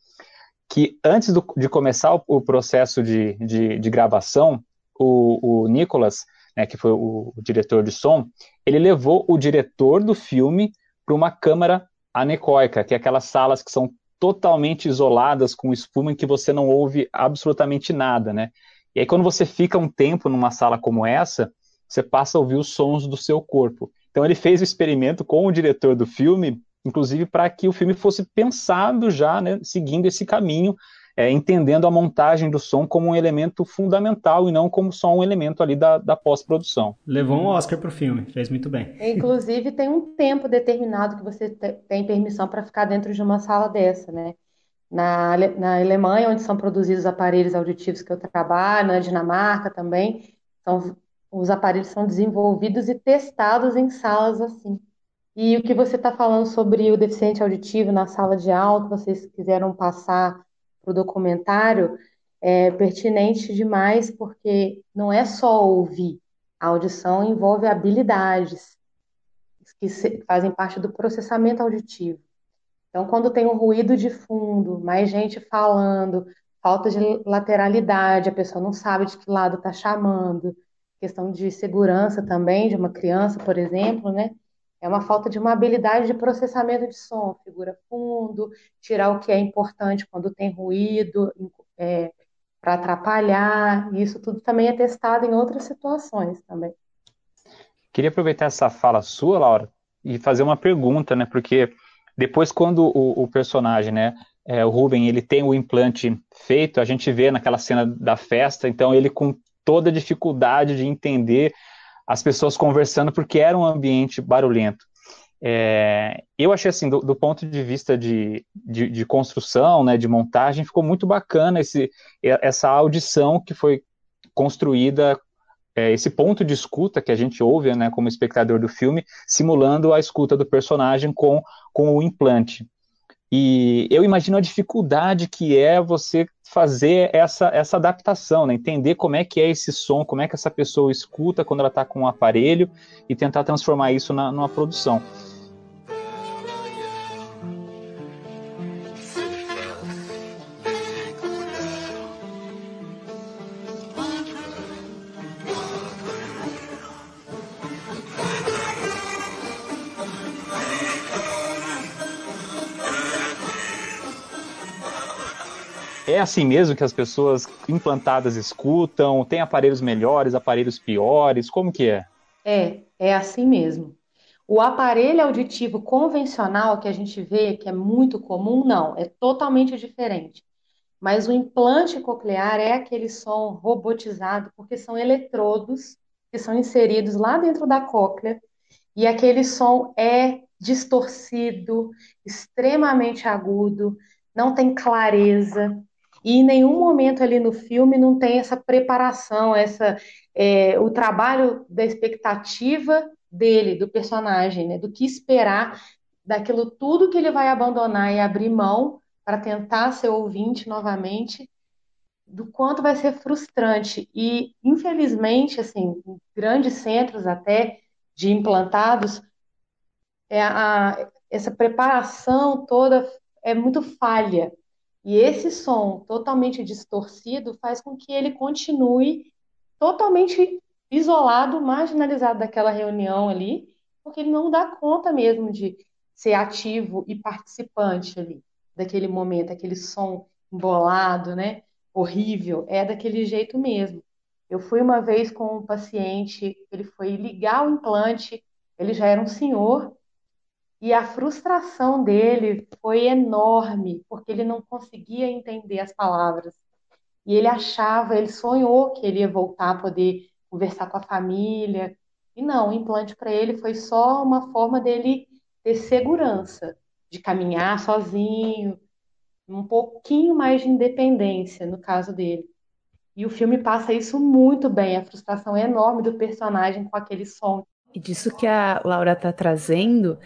que antes do, de começar o, o processo de, de, de, gravação, o, o Nicolas, né, que foi o, o, diretor de som, ele levou o diretor do filme para uma câmara anecoica, que é aquelas salas que são totalmente isoladas com espuma em que você não ouve absolutamente nada, né? E aí quando você fica um tempo numa sala como essa, você passa a ouvir os sons do seu corpo. Então ele fez o experimento com o diretor do filme, inclusive para que o filme fosse pensado já, né, seguindo esse caminho, é, entendendo a montagem do som como um elemento fundamental e não como só um elemento ali da, da pós-produção.
Levou um Oscar para o filme, fez muito bem.
Inclusive tem um tempo determinado que você tem permissão para ficar dentro de uma sala dessa, né? Na, na Alemanha, onde são produzidos aparelhos auditivos que eu trabalho, na Dinamarca também, são os aparelhos são desenvolvidos e testados em salas assim. E o que você está falando sobre o deficiente auditivo na sala de aula, que vocês quiseram passar para o documentário, é pertinente demais, porque não é só ouvir. A audição envolve habilidades que fazem parte do processamento auditivo. Então, quando tem um ruído de fundo, mais gente falando, falta de lateralidade, a pessoa não sabe de que lado está chamando, questão de segurança também de uma criança, por exemplo, né? É uma falta de uma habilidade de processamento de som, figura fundo, tirar o que é importante quando tem ruído, é, para atrapalhar. Isso tudo também é testado em outras situações também.
Queria aproveitar essa fala sua, Laura, e fazer uma pergunta, né? Porque depois, quando o, o personagem, né, é, o Ruben, ele tem o implante feito, a gente vê naquela cena da festa, então ele com toda a dificuldade de entender as pessoas conversando, porque era um ambiente barulhento. É, eu achei assim, do, do ponto de vista de, de, de, construção, né, de montagem, ficou muito bacana esse, essa audição que foi construída, é, esse ponto de escuta que a gente ouve, né, como espectador do filme, simulando a escuta do personagem com, com o implante. E eu imagino a dificuldade que é você fazer essa, essa adaptação, né? entender como é que é esse som, como é que essa pessoa escuta quando ela está com um aparelho e tentar transformar isso na, numa produção. É assim mesmo que as pessoas implantadas escutam? Tem aparelhos melhores, aparelhos piores? Como que é?
É, é assim mesmo. O aparelho auditivo convencional que a gente vê, que é muito comum, não, é totalmente diferente. Mas o implante coclear é aquele som robotizado, porque são eletrodos que são inseridos lá dentro da cóclea, e aquele som é distorcido, extremamente agudo, não tem clareza, e em nenhum momento ali no filme não tem essa preparação, essa é, o trabalho da expectativa dele, do personagem, né? Do que esperar daquilo tudo que ele vai abandonar e abrir mão para tentar ser ouvinte novamente, do quanto vai ser frustrante. E, infelizmente, assim, em grandes centros até de implantados, é a, essa preparação toda é muito falha. E esse som totalmente distorcido faz com que ele continue totalmente isolado, marginalizado daquela reunião ali, porque ele não dá conta mesmo de ser ativo e participante ali daquele momento, aquele som embolado, né? Horrível, é daquele jeito mesmo. Eu fui uma vez com um paciente, ele foi ligar o implante, ele já era um senhor, e a frustração dele foi enorme, porque ele não conseguia entender as palavras. E ele achava, ele sonhou que ele ia voltar a poder conversar com a família. E não, o implante para ele foi só uma forma dele ter segurança, de caminhar sozinho, um pouquinho mais de independência no caso dele. E o filme passa isso muito bem, a frustração é enorme do personagem com aquele som
E disso que a Laura está trazendo,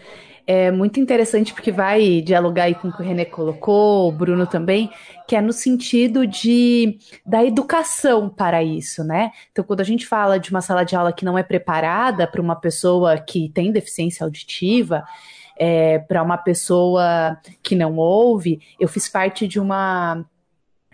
é muito interessante porque vai dialogar aí com o que o René colocou, o Bruno também, que é no sentido de da educação para isso, né? Então, quando a gente fala de uma sala de aula que não é preparada para uma pessoa que tem deficiência auditiva, é, para uma pessoa que não ouve, eu fiz parte de uma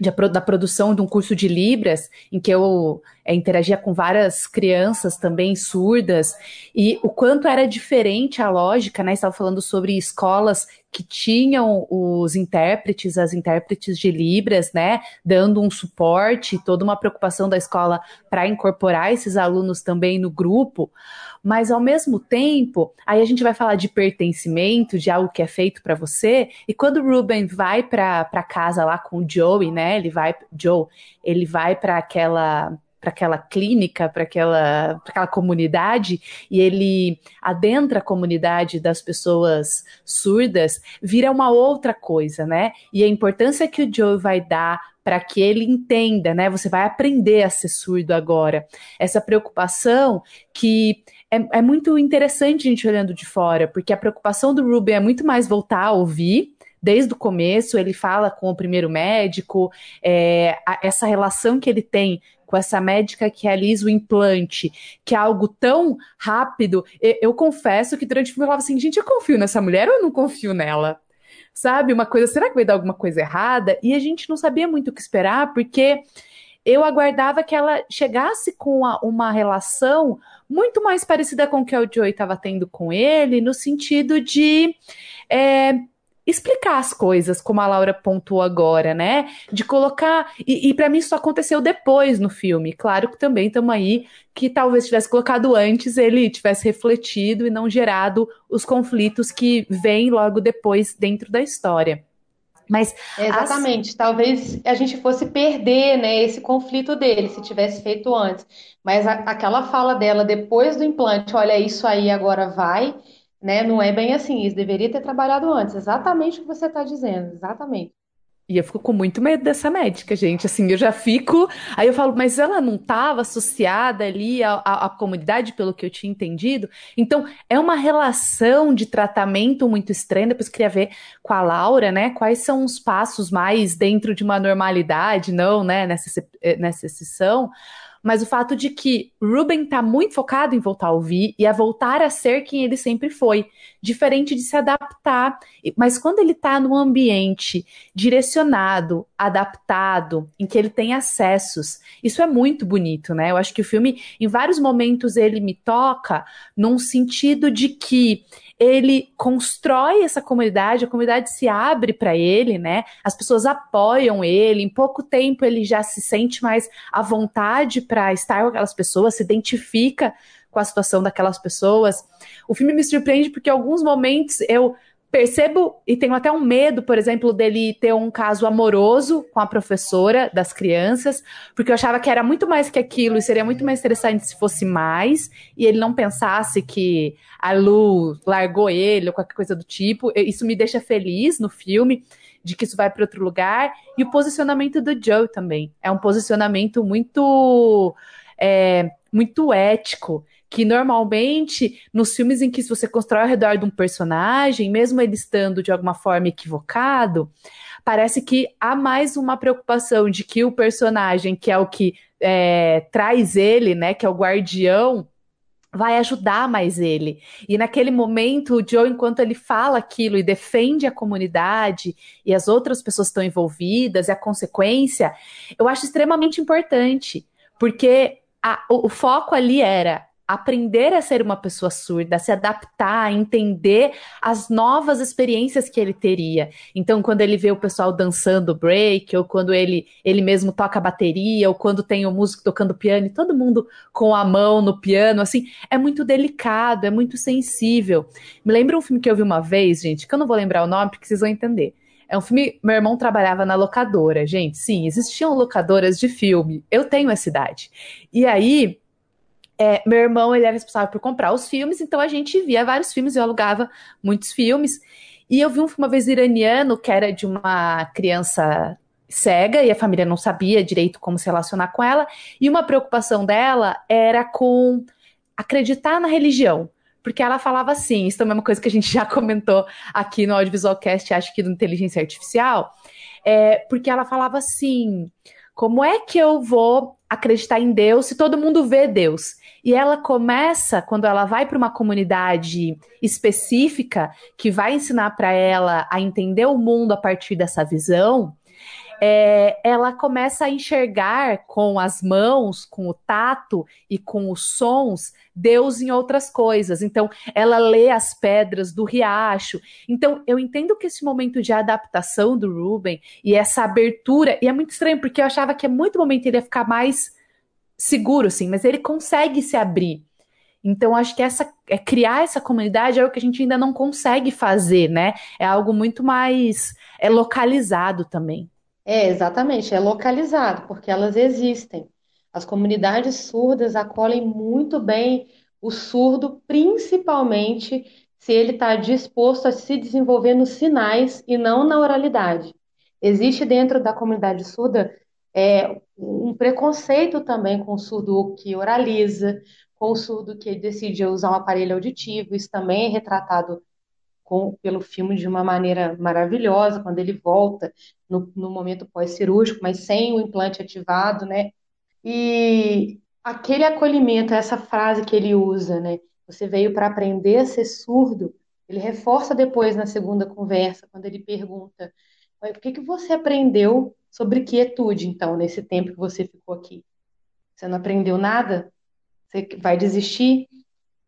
de, da produção de um curso de Libras, em que eu é, interagia com várias crianças também surdas, e o quanto era diferente a lógica, né? Estava falando sobre escolas que tinham os intérpretes, as intérpretes de Libras, né? Dando um suporte, toda uma preocupação da escola para incorporar esses alunos também no grupo mas ao mesmo tempo, aí a gente vai falar de pertencimento, de algo que é feito para você, e quando o Ruben vai para casa lá com o Joey, né? Ele vai, Joe, ele vai para aquela para aquela clínica, para aquela, aquela comunidade, e ele adentra a comunidade das pessoas surdas, vira uma outra coisa, né? E a importância que o Joe vai dar para que ele entenda, né? Você vai aprender a ser surdo agora. Essa preocupação que é, é muito interessante a gente olhando de fora, porque a preocupação do Ruben é muito mais voltar a ouvir, desde o começo, ele fala com o primeiro médico, é, a, essa relação que ele tem com essa médica que realiza o implante, que é algo tão rápido. Eu, eu confesso que durante o filme eu falava assim, gente, eu confio nessa mulher ou eu não confio nela? Sabe, uma coisa, será que vai dar alguma coisa errada? E a gente não sabia muito o que esperar, porque eu aguardava que ela chegasse com a, uma relação muito mais parecida com o que o Joey estava tendo com ele, no sentido de é, explicar as coisas, como a Laura pontuou agora, né? De colocar. E, e para mim isso aconteceu depois no filme. Claro que também estamos aí que talvez tivesse colocado antes, ele tivesse refletido e não gerado os conflitos que vêm logo depois dentro da história. Mas
exatamente, as... talvez a gente fosse perder, né, esse conflito dele se tivesse feito antes. Mas a, aquela fala dela depois do implante, olha, isso aí agora vai, né? Não é bem assim. Isso deveria ter trabalhado antes. Exatamente o que você está dizendo, exatamente.
E eu fico com muito medo dessa médica, gente. Assim, eu já fico. Aí eu falo, mas ela não estava associada ali à, à, à, comunidade, pelo que eu tinha entendido. Então, é uma relação de tratamento muito estranha. Depois queria ver com a Laura, né? Quais são os passos mais dentro de uma normalidade, não, né? Nessa, nessa exceção mas o fato de que Ruben está muito focado em voltar a ouvir e a voltar a ser quem ele sempre foi, diferente de se adaptar. Mas quando ele está num ambiente direcionado, adaptado, em que ele tem acessos, isso é muito bonito, né? Eu acho que o filme, em vários momentos, ele me toca num sentido de que ele constrói essa comunidade, a comunidade se abre para ele, né? As pessoas apoiam ele, em pouco tempo ele já se sente mais à vontade para estar com aquelas pessoas, se identifica com a situação daquelas pessoas. O filme me surpreende porque em alguns momentos eu percebo e tenho até um medo, por exemplo, dele ter um caso amoroso com a professora das crianças, porque eu achava que era muito mais que aquilo e seria muito mais interessante se fosse mais, e ele não pensasse que a Lu largou ele ou qualquer coisa do tipo. Isso me deixa feliz no filme de que isso vai para outro lugar. E o posicionamento do Joe também. É um posicionamento muito é, muito ético que normalmente nos filmes em que você constrói ao redor de um personagem, mesmo ele estando de alguma forma equivocado, parece que há mais uma preocupação de que o personagem, que é o que é, traz ele, né, que é o guardião, vai ajudar mais ele. E naquele momento, o Joe, enquanto ele fala aquilo e defende a comunidade e as outras pessoas estão envolvidas e a consequência, eu acho extremamente importante, porque a, o, o foco ali era aprender a ser uma pessoa surda, a se adaptar, a entender as novas experiências que ele teria. Então, quando ele vê o pessoal dançando break, ou quando ele, ele mesmo toca bateria, ou quando tem o músico tocando piano, e todo mundo com a mão no piano, assim, é muito delicado, é muito sensível. Me lembra um filme que eu vi uma vez, gente, que eu não vou lembrar o nome, porque vocês vão entender. É um filme. Meu irmão trabalhava na locadora, gente. Sim, existiam locadoras de filme. Eu tenho essa idade. E aí, é, meu irmão ele era responsável por comprar os filmes, então a gente via vários filmes, eu alugava muitos filmes. E eu vi um filme uma vez iraniano que era de uma criança cega e a família não sabia direito como se relacionar com ela. E uma preocupação dela era com acreditar na religião. Porque ela falava assim, isso também é uma coisa que a gente já comentou aqui no Audiovisualcast, acho que do Inteligência Artificial, é, porque ela falava assim, como é que eu vou acreditar em Deus se todo mundo vê Deus? E ela começa, quando ela vai para uma comunidade específica, que vai ensinar para ela a entender o mundo a partir dessa visão, é, ela começa a enxergar com as mãos, com o tato e com os sons Deus em outras coisas. Então, ela lê as pedras do riacho. Então, eu entendo que esse momento de adaptação do Ruben e essa abertura, e é muito estranho, porque eu achava que é muito momento ele ia ficar mais seguro, assim, mas ele consegue se abrir. Então, acho que essa é, criar essa comunidade é o que a gente ainda não consegue fazer, né? É algo muito mais é localizado também.
É, exatamente, é localizado, porque elas existem. As comunidades surdas acolhem muito bem o surdo, principalmente se ele está disposto a se desenvolver nos sinais e não na oralidade. Existe dentro da comunidade surda é, um preconceito também com o surdo que oraliza, com o surdo que decide usar um aparelho auditivo. Isso também é retratado com, pelo filme de uma maneira maravilhosa, quando ele volta no, no momento pós-cirúrgico, mas sem o implante ativado, né? E aquele acolhimento, essa frase que ele usa, né? Você veio para aprender a ser surdo. Ele reforça depois na segunda conversa, quando ele pergunta: o que, que você aprendeu sobre quietude, então, nesse tempo que você ficou aqui? Você não aprendeu nada? Você vai desistir?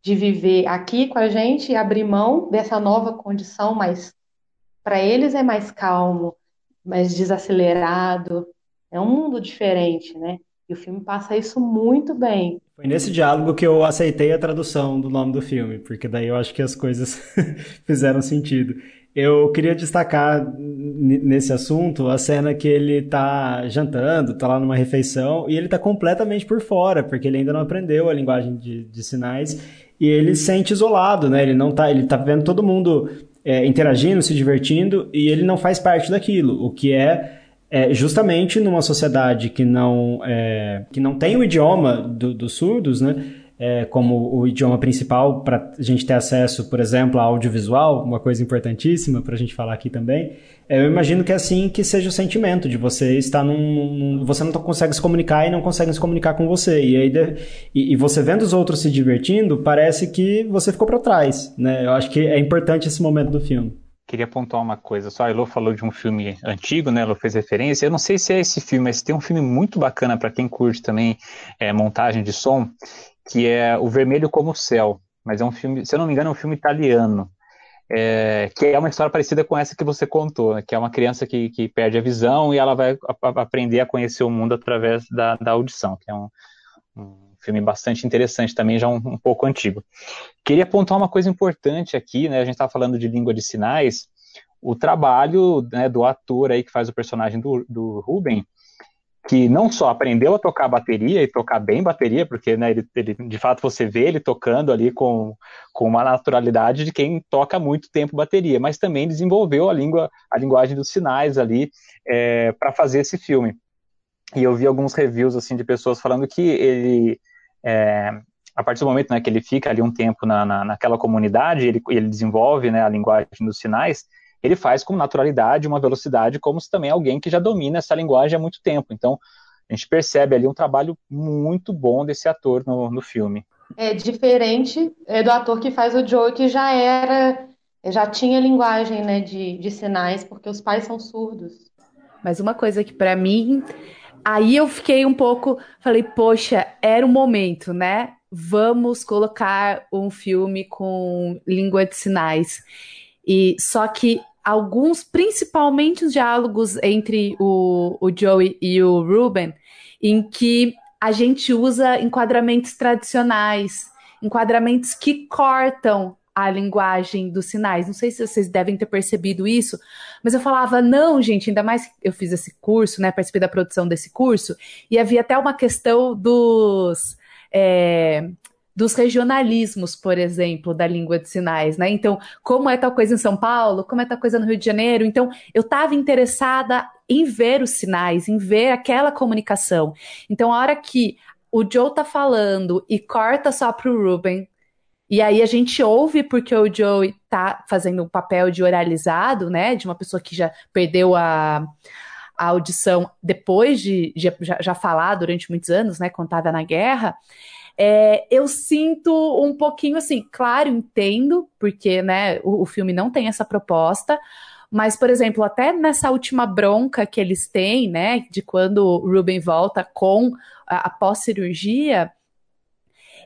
De viver aqui com a gente e abrir mão dessa nova condição, mas para eles é mais calmo, mais desacelerado, é um mundo diferente, né? E o filme passa isso muito bem.
Foi nesse diálogo que eu aceitei a tradução do nome do filme, porque daí eu acho que as coisas fizeram sentido. Eu queria destacar nesse assunto a cena que ele tá jantando, tá lá numa refeição, e ele tá completamente por fora, porque ele ainda não aprendeu a linguagem de, de sinais e ele se sente isolado, né? Ele não tá, ele tá vendo todo mundo é, interagindo, se divertindo e ele não faz parte daquilo, o que é, é justamente numa sociedade que não é, que não tem o idioma do, dos surdos, né? É, como o idioma principal para a gente ter acesso, por exemplo, a audiovisual, uma coisa importantíssima para a gente falar aqui também. É, eu imagino que é assim que seja o sentimento de você estar num, você não consegue se comunicar e não consegue se comunicar com você e aí e, e, você vendo os outros se divertindo parece que você ficou para trás, né? Eu acho que é importante esse momento do filme.
Queria pontuar uma coisa só. A Elo falou de um filme antigo, né? Elo fez referência. Eu não sei se é esse filme, mas tem um filme muito bacana para quem curte também é, montagem de som, que é O Vermelho como o Céu, mas é um filme, se eu não me engano, é um filme italiano, é, que é uma história parecida com essa que você contou, né, que é uma criança que, que perde a visão e ela vai a, a aprender a conhecer o mundo através da, da audição, que é um, um filme bastante interessante também, já um, um, pouco antigo. Queria apontar uma coisa importante aqui, né, a gente estava falando de língua de sinais, o trabalho né, do ator aí que faz o personagem do, do Ruben, que não só aprendeu a tocar bateria e tocar bem bateria, porque né, ele, ele, de fato você vê ele tocando ali com, com uma naturalidade de quem toca muito tempo bateria, mas também desenvolveu a língua, a linguagem dos sinais ali é, para fazer esse filme. E eu vi alguns reviews assim de pessoas falando que ele é, a partir do momento né, que ele fica ali um tempo na, na, naquela comunidade, ele, ele desenvolve né, a linguagem dos sinais, ele faz com naturalidade, uma velocidade, como se também alguém que já domina essa linguagem há muito tempo. Então, a gente percebe ali um trabalho muito bom desse ator no, no filme.
É diferente é, do ator que faz o Joe, que já era, já tinha linguagem né, de, de sinais, porque os pais são surdos.
Mas uma coisa que para mim, aí eu fiquei um pouco, falei, poxa, era o momento, né? Vamos colocar um filme com língua de sinais. E só que alguns, principalmente os diálogos entre o, o Joey e o Ruben, em que a gente usa enquadramentos tradicionais, enquadramentos que cortam a linguagem dos sinais. Não sei se vocês devem ter percebido isso, mas eu falava, não, gente, ainda mais eu fiz esse curso, né? Participei da produção desse curso, e havia até uma questão dos. É, dos regionalismos, por exemplo, da língua de sinais, né? Então, como é tal coisa em São Paulo, como é tal coisa no Rio de Janeiro. Então, eu estava interessada em ver os sinais, em ver aquela comunicação. Então, a hora que o Joe tá falando e corta só pro Ruben, e aí a gente ouve porque o Joe tá fazendo um papel de oralizado, né? De uma pessoa que já perdeu a, a audição depois de, de já, já, falar durante muitos anos, né? Contada na guerra. É, eu sinto um pouquinho assim, claro, entendo, porque né, o, o filme não tem essa proposta, mas, por exemplo, até nessa última bronca que eles têm, né, de quando o Ruben volta com a, a pós-cirurgia,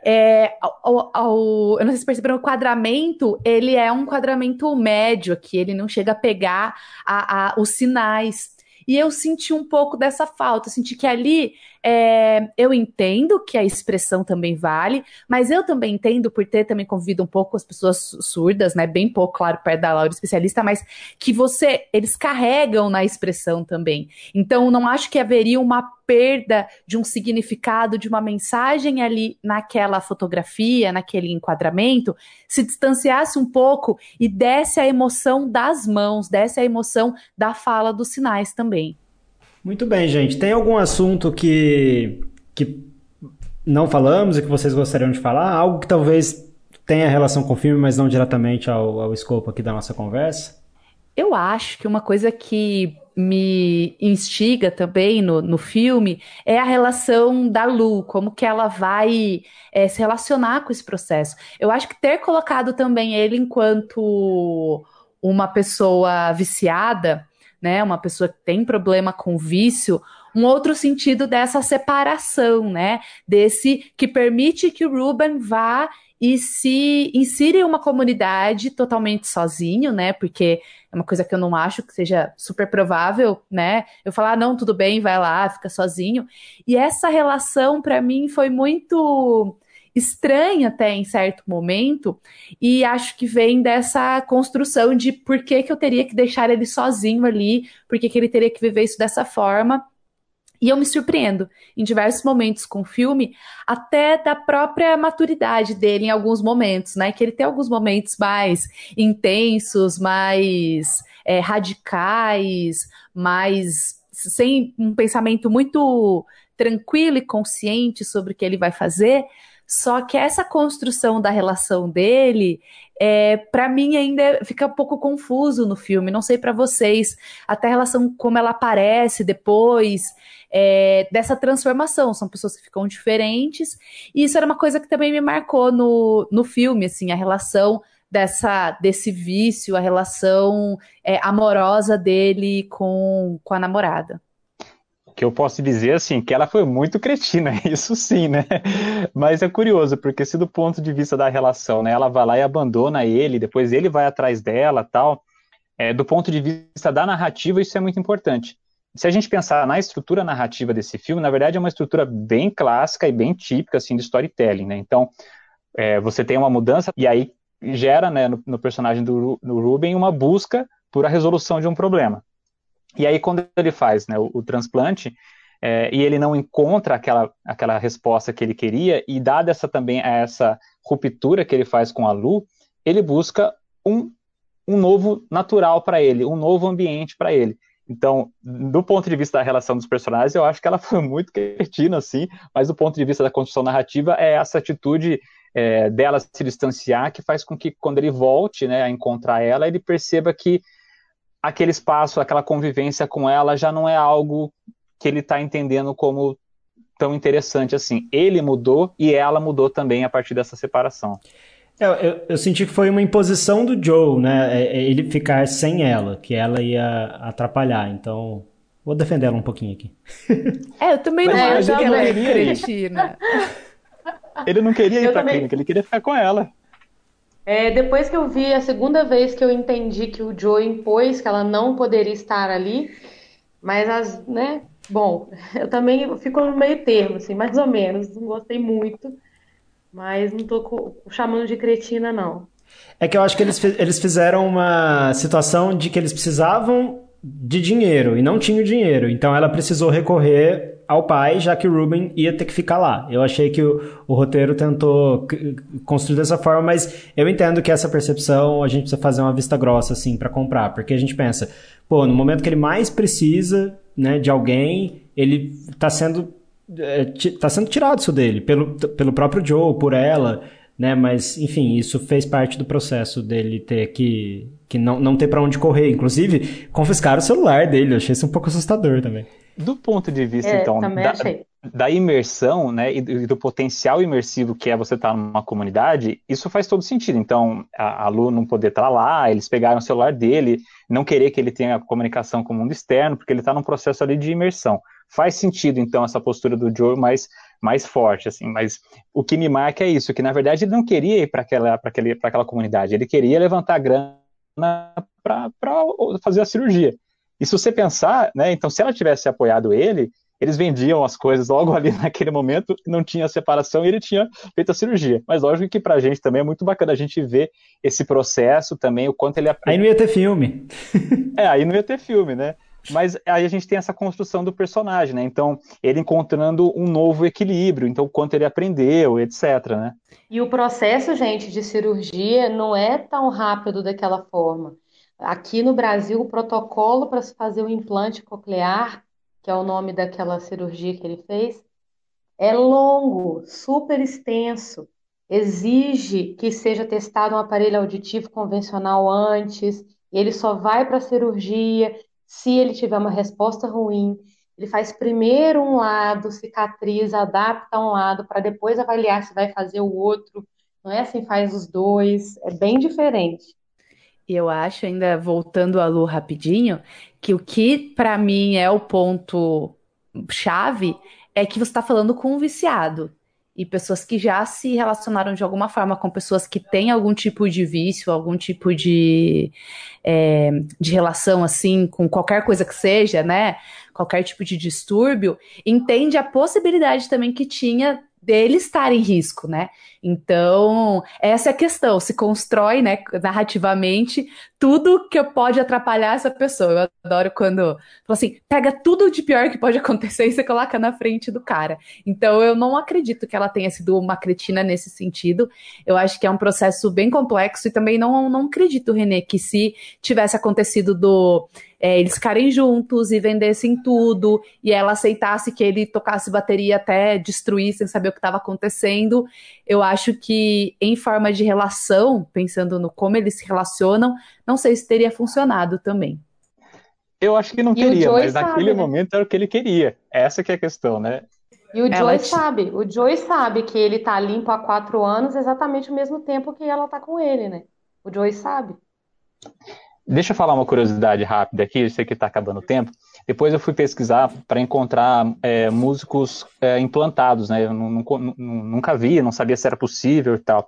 é, eu não sei se perceberam, o quadramento, ele é um quadramento médio aqui, ele não chega a pegar a, a, os sinais. E eu senti um pouco dessa falta, senti que ali é, eu entendo que a expressão também vale, mas eu também entendo, por ter também convivido um pouco as pessoas surdas, né? Bem pouco, claro, perto da Laura especialista, mas que você, eles carregam na expressão também. Então, não acho que haveria uma perda de um significado, de uma mensagem ali naquela fotografia, naquele enquadramento, se distanciasse um pouco e desse a emoção das mãos, desse a emoção da fala dos sinais também.
Muito bem, gente. Tem algum assunto que, que não falamos e que vocês gostariam de falar? Algo que talvez tenha relação com o filme, mas não diretamente ao, ao escopo aqui da nossa conversa?
Eu acho que uma coisa que me instiga também no, no filme é a relação da Lu, como que ela vai é, se relacionar com esse processo. Eu acho que ter colocado também ele enquanto uma pessoa viciada né, uma pessoa que tem problema com vício, um outro sentido dessa separação, né, desse que permite que o Ruben vá e se insira em uma comunidade totalmente sozinho, né? Porque é uma coisa que eu não acho que seja super provável, né? Eu falar, ah, não, tudo bem, vai lá, fica sozinho. E essa relação, para mim, foi muito estranha até em certo momento, e acho que vem dessa construção de por que, que eu teria que deixar ele sozinho ali, por que, que ele teria que viver isso dessa forma. E eu me surpreendo em diversos momentos com o filme, até da própria maturidade dele em alguns momentos, né? Que ele tem alguns momentos mais intensos, mais é, radicais, mais sem um pensamento muito tranquilo e consciente sobre o que ele vai fazer, só que essa construção da relação dele, é, para mim ainda fica um pouco confuso no filme. Não sei para vocês, até a relação como ela aparece depois é, dessa transformação. São pessoas que ficam diferentes. E isso era uma coisa que também me marcou no, no filme, assim, a relação dessa desse vício, a relação é, amorosa dele com, com a namorada
eu posso dizer assim, que ela foi muito cretina, isso sim, né? Mas é curioso, porque se do ponto de vista da relação, né, ela vai lá e abandona ele, depois ele vai atrás dela, tal, é, do ponto de vista da narrativa, isso é muito importante. Se a gente pensar na estrutura narrativa desse filme, na verdade é uma estrutura bem clássica e bem típica, assim, de storytelling, né? Então, é, você tem uma mudança e aí gera, né, no, no personagem do Ruben, uma busca por a resolução de um problema. E aí, quando ele faz né, o, o transplante, é, e ele não encontra aquela, aquela resposta que ele queria, e dada essa também essa ruptura que ele faz com a Lu, ele busca um, um novo natural para ele, um novo ambiente para ele. Então, do ponto de vista da relação dos personagens, eu acho que ela foi muito cretina, assim, mas do ponto de vista da construção narrativa, é essa atitude é, dela se distanciar que faz com que, quando ele volte né, a encontrar ela, ele perceba que aquele espaço, aquela convivência com ela já não é algo que ele está entendendo como tão interessante assim. Ele mudou e ela mudou também a partir dessa separação.
Eu, é, eu, eu, senti que foi uma imposição do Joe, né? É, é ele ficar sem ela, que ela ia atrapalhar. Então, vou defender ela um pouquinho aqui.
É, eu também não acho que ela é cretina.
Ele não queria ir eu pra também... clínica, ele queria ficar com ela.
É, depois que eu vi, a segunda vez que eu entendi que o Joe impôs que ela não poderia estar ali, mas as, né? Bom, eu também fico no meio termo, assim, mais ou menos. Não gostei muito, mas não tô chamando de cretina, não.
É que eu acho que eles, eles fizeram uma situação de que eles precisavam de dinheiro e não tinham dinheiro. Então ela precisou recorrer ao pai, já que o Ruben ia ter que ficar lá. Eu achei que o, o roteiro tentou construir dessa forma, mas eu entendo que essa percepção a gente precisa fazer uma vista grossa assim para comprar, porque a gente pensa, pô, no momento que ele mais precisa, né, de alguém, ele está sendo é, sendo tirado isso dele, pelo, pelo próprio Joe, por ela, né? Mas, enfim, isso fez parte do processo dele ter que, que não, não ter para onde correr. Inclusive, confiscaram o celular dele, eu achei isso um pouco assustador também.
Do ponto de vista, é, então, da, da, imersão, né, e do potencial imersivo que é você estar numa comunidade, isso faz todo sentido. Então, a, a Lu não poder estar lá, eles pegaram o celular dele, não querer que ele tenha comunicação com o mundo externo, porque ele está num processo ali de imersão. Faz sentido, então, essa postura do Joe mais, mais forte, assim, mas o que me marca é isso, que na verdade ele não queria ir para aquela, aquela comunidade, ele queria levantar grana para fazer a cirurgia. E se você pensar, né, então se ela tivesse apoiado ele, eles vendiam as coisas logo ali naquele momento, não tinha separação e ele tinha feito a cirurgia. Mas lógico que pra gente também é muito bacana a gente ver esse processo também, o quanto ele
Aí não ia ter filme.
é, aí não ia ter filme, né? Mas aí a gente tem essa construção do personagem, né? Então, ele encontrando um novo equilíbrio, então quanto ele aprendeu, etc, né?
E o processo, gente, de cirurgia não é tão rápido daquela forma. Aqui no Brasil, o protocolo para se fazer o implante coclear, que é o nome daquela cirurgia que ele fez, é longo, super extenso. Exige que seja testado um aparelho auditivo convencional antes, ele só vai para a cirurgia se ele tiver uma resposta ruim. Ele faz primeiro um lado, cicatriza, adapta um lado, para depois avaliar se vai fazer o outro. Não é assim, faz os dois, é bem diferente.
Eu acho, ainda voltando a Lu rapidinho, que o que para mim é o ponto chave é que você está falando com um viciado. E pessoas que já se relacionaram de alguma forma com pessoas que têm algum tipo de vício, algum tipo de, é, de relação assim, com qualquer coisa que seja, né? Qualquer tipo de distúrbio, entende a possibilidade também que tinha dele estar em risco, né? Então, essa é a questão, se constrói, né, narrativamente, tudo que pode atrapalhar essa pessoa. Eu adoro quando, assim, pega tudo de pior que pode acontecer e você coloca na frente do cara. Então, eu não acredito que ela tenha sido uma cretina nesse sentido. Eu acho que é um processo bem complexo e também não, não acredito, Renê, que se tivesse acontecido do é, eles ficarem juntos e vendessem tudo, e ela aceitasse que ele tocasse bateria até destruir sem saber o que estava acontecendo. Eu acho que, em forma de relação, pensando no como eles se relacionam, não sei se teria funcionado também.
Eu acho que não teria, mas sabe, naquele né? momento era o que ele queria. Essa que é a questão, né?
E o ela Joey sabe, o Joey sabe que ele tá limpo há quatro anos, exatamente o mesmo tempo que ela tá com ele, né? O Joey sabe.
Deixa eu falar uma curiosidade rápida aqui, eu sei que está acabando o tempo. Depois eu fui pesquisar para encontrar é, músicos é, implantados, né? Eu nunca vi, não sabia se era possível e tal.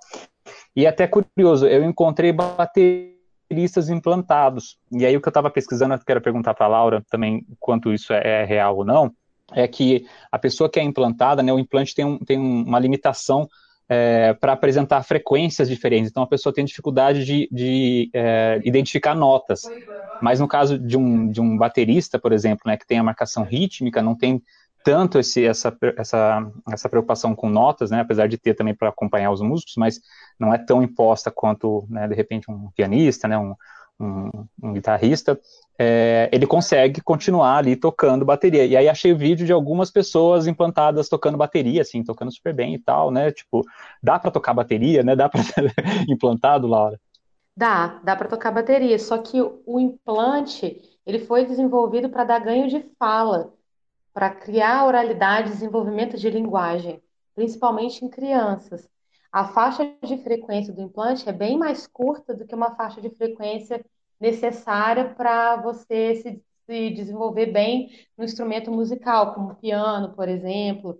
E é até curioso, eu encontrei bateristas implantados. E aí o que eu estava pesquisando, eu quero perguntar para a Laura também quanto isso é, é, real ou não, é que a pessoa que é implantada, né, o implante tem, um, tem uma limitação é, para apresentar frequências diferentes. Então a pessoa tem dificuldade de, de é, identificar notas. Mas no caso de um, de um baterista, por exemplo, né, que tem a marcação rítmica, não tem tanto esse, essa, essa, essa preocupação com notas, né, apesar de ter também para acompanhar os músicos, mas não é tão imposta quanto, né, de repente, um pianista, né, um, um, guitarrista, é, ele consegue continuar ali tocando bateria. E aí achei o vídeo de algumas pessoas implantadas tocando bateria, assim, tocando super bem e tal, né? Tipo, dá para tocar bateria, né? Dá para implantado, Laura?
Dá, dá para tocar bateria. Só que o implante ele foi desenvolvido para dar ganho de fala, para criar oralidade, desenvolvimento de linguagem, principalmente em crianças. A faixa de frequência do implante é bem mais curta do que uma faixa de frequência necessária para você se, se, desenvolver bem no instrumento musical, como piano, por exemplo.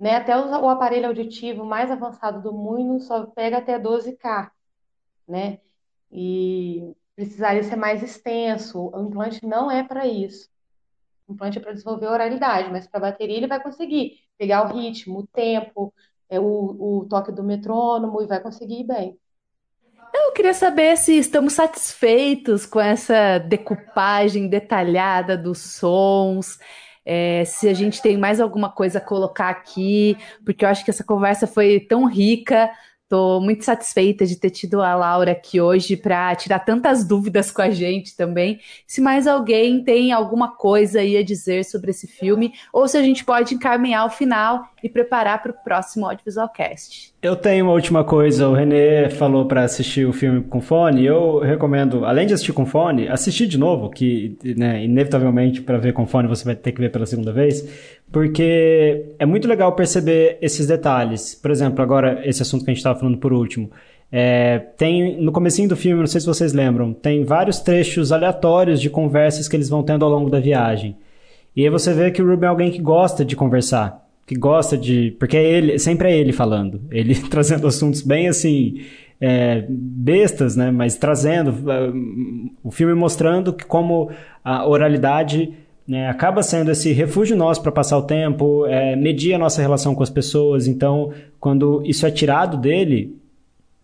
Né? Até o, o aparelho auditivo mais avançado do mundo só pega até 12K, né? E precisaria ser mais extenso. O implante não é para isso. O implante é para desenvolver oralidade, mas para bateria ele vai conseguir pegar o ritmo, o tempo, é, o, o toque do metrônomo e vai conseguir ir bem.
Eu queria saber se estamos satisfeitos com essa decupagem detalhada dos sons, é, se a gente tem mais alguma coisa a colocar aqui, porque eu acho que essa conversa foi tão rica, Estou muito satisfeita de ter tido a Laura aqui hoje para tirar tantas dúvidas com a gente também. Se mais alguém tem alguma coisa aí a dizer sobre esse filme, ou se a gente pode encaminhar o final e preparar para o próximo Audiovisual Cast.
Eu tenho uma última coisa. O Renê falou para assistir o filme com fone. Eu recomendo, além de assistir com fone, assistir de novo, que né, inevitavelmente para ver com fone você vai ter que ver pela segunda vez, porque é muito legal perceber esses detalhes. Por exemplo, agora esse assunto que a gente estava falando por último. É, tem no comecinho do filme, não sei se vocês lembram, tem vários trechos aleatórios de conversas que eles vão tendo ao longo da viagem. E aí você vê que o Ruben é alguém que gosta de conversar, que gosta de, porque é ele, sempre é ele falando, ele trazendo assuntos bem assim é, bestas, né? Mas trazendo uh, o filme mostrando que como a oralidade né, acaba sendo esse refúgio nosso para passar o tempo, é, medir a nossa relação com as pessoas. Então, quando isso é tirado dele,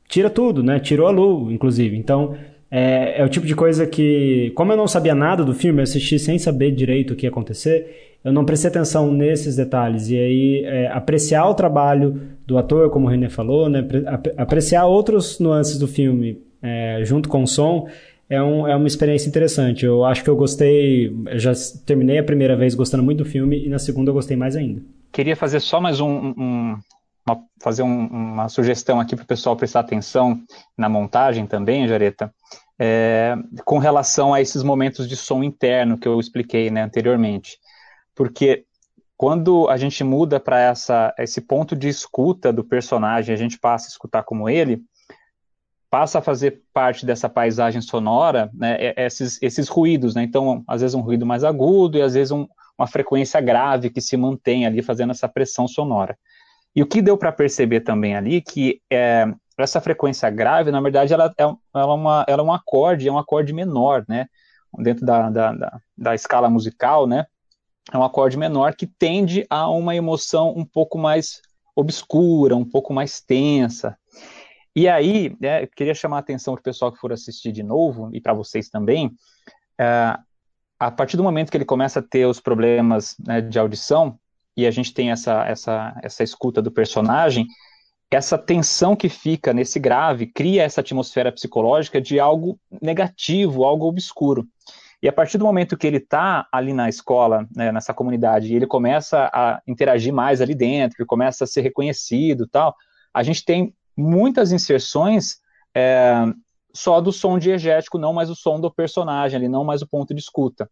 tira tudo, né? Tirou a Lu, inclusive. Então, é, é, o tipo de coisa que, como eu não sabia nada do filme, eu assisti sem saber direito o que ia acontecer, eu não prestei atenção nesses detalhes. E aí, é, apreciar o trabalho do ator, como o René falou, né? apreciar outros nuances do filme é, junto com o som, é, um, é uma experiência interessante. Eu acho que eu gostei. Eu já terminei a primeira vez gostando muito do filme e na segunda eu gostei mais ainda.
Queria fazer só mais um. um uma, fazer um, uma sugestão aqui para o pessoal prestar atenção na montagem também, Jareta, é, com relação a esses momentos de som interno que eu expliquei né, anteriormente. Porque quando a gente muda para esse ponto de escuta do personagem, a gente passa a escutar como ele, passa a fazer parte dessa paisagem sonora, né, é, esses, esses ruídos, né, então, às vezes um ruído mais agudo e às vezes um, uma frequência grave que se mantém ali fazendo essa pressão sonora. E o que deu para perceber também ali que é, essa frequência grave, na verdade, ela é, ela, é uma, ela é um acorde, é um acorde menor, né, dentro da, da, da, da escala musical, né, é um acorde menor que tende a uma emoção um pouco mais obscura, um pouco mais tensa. E aí, né, eu queria chamar a atenção para o pessoal que for assistir de novo, e para vocês também, é, a partir do momento que ele começa a ter os problemas né, de audição, e a gente tem essa, essa, essa escuta do personagem, essa tensão que fica nesse grave cria essa atmosfera psicológica de algo negativo, algo obscuro. E a partir do momento que ele está ali na escola, né, nessa comunidade, e ele começa a interagir mais ali dentro, começa a ser reconhecido tal, a gente tem muitas inserções é, só do som diegético, não mais o som do personagem ali, não mais o ponto de escuta.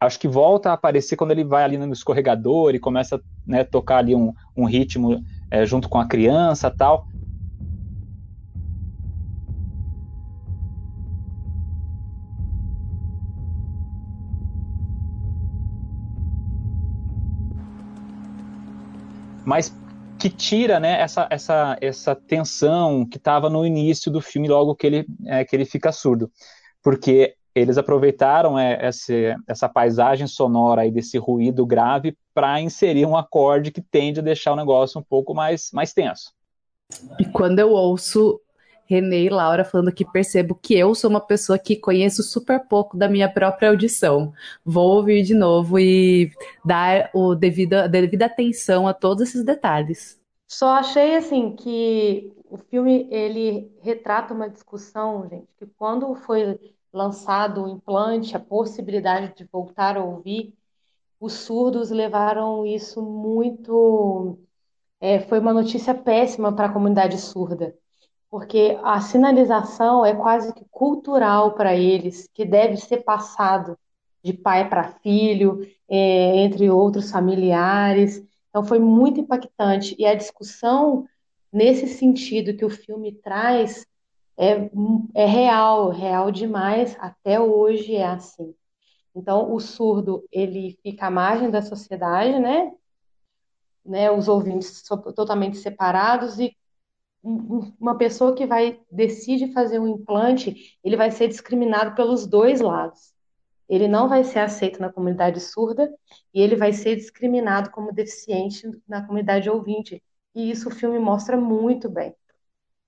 Acho que volta a aparecer quando ele vai ali no escorregador e começa a né, tocar ali um, um ritmo é, junto com a criança tal. Mas que tira né, essa, essa, essa tensão que estava no início do filme, logo que ele, é, que ele fica surdo. Porque eles aproveitaram é, essa, paisagem sonora aí desse ruído grave para inserir um acorde que tende a deixar o negócio um pouco mais, mais tenso.
E quando eu ouço Renê e Laura falando que percebo que eu sou uma pessoa que conheço super pouco da minha própria audição. Vou ouvir de novo e dar o devido, a devida atenção a todos esses detalhes.
Só achei assim que o filme ele retrata uma discussão, gente, que quando foi lançado o implante, a possibilidade de voltar a ouvir, os surdos levaram isso muito. É, foi uma notícia péssima para a comunidade surda porque a sinalização é quase que cultural para eles, que deve ser passado de pai para filho, é, entre outros familiares. Então foi muito impactante. E a discussão nesse sentido que o filme traz é, é real, real demais. Até hoje é assim. Então o surdo ele fica à margem da sociedade, né? né, os ouvintes totalmente separados e uma pessoa que vai decide fazer um implante, ele vai ser discriminado pelos dois lados. Ele não vai ser aceito na comunidade surda e ele vai ser discriminado como deficiente na comunidade ouvinte. E isso o filme mostra muito bem.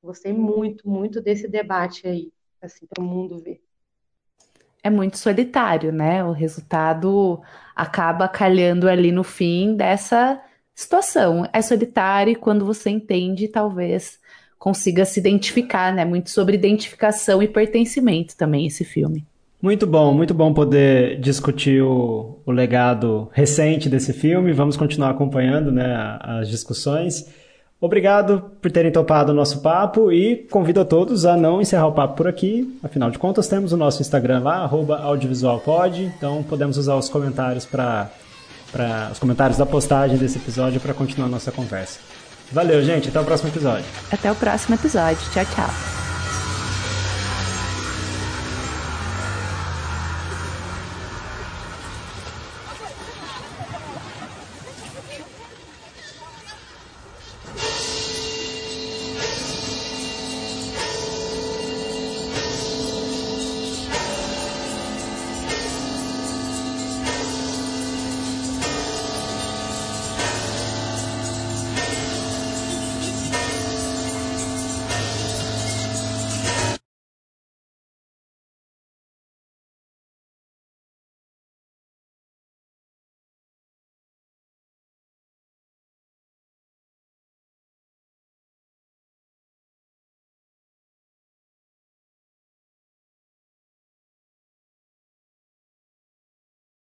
Gostei muito, muito desse debate aí, assim, para o mundo ver.
É muito solitário, né? O resultado acaba calhando ali no fim dessa situação. É solitário e quando você entende, talvez consiga se identificar, né? Muito sobre identificação e pertencimento também esse filme.
Muito bom, muito bom poder discutir o, o legado recente desse filme. Vamos continuar acompanhando né, as discussões. Obrigado por terem topado o nosso papo e convido a todos a não encerrar o papo por aqui. Afinal de contas, temos o nosso Instagram lá, audiovisualpod, então podemos usar os comentários para os comentários da postagem desse episódio para continuar a nossa conversa. Valeu, gente. Até o próximo episódio.
Até o próximo episódio. Tchau, tchau.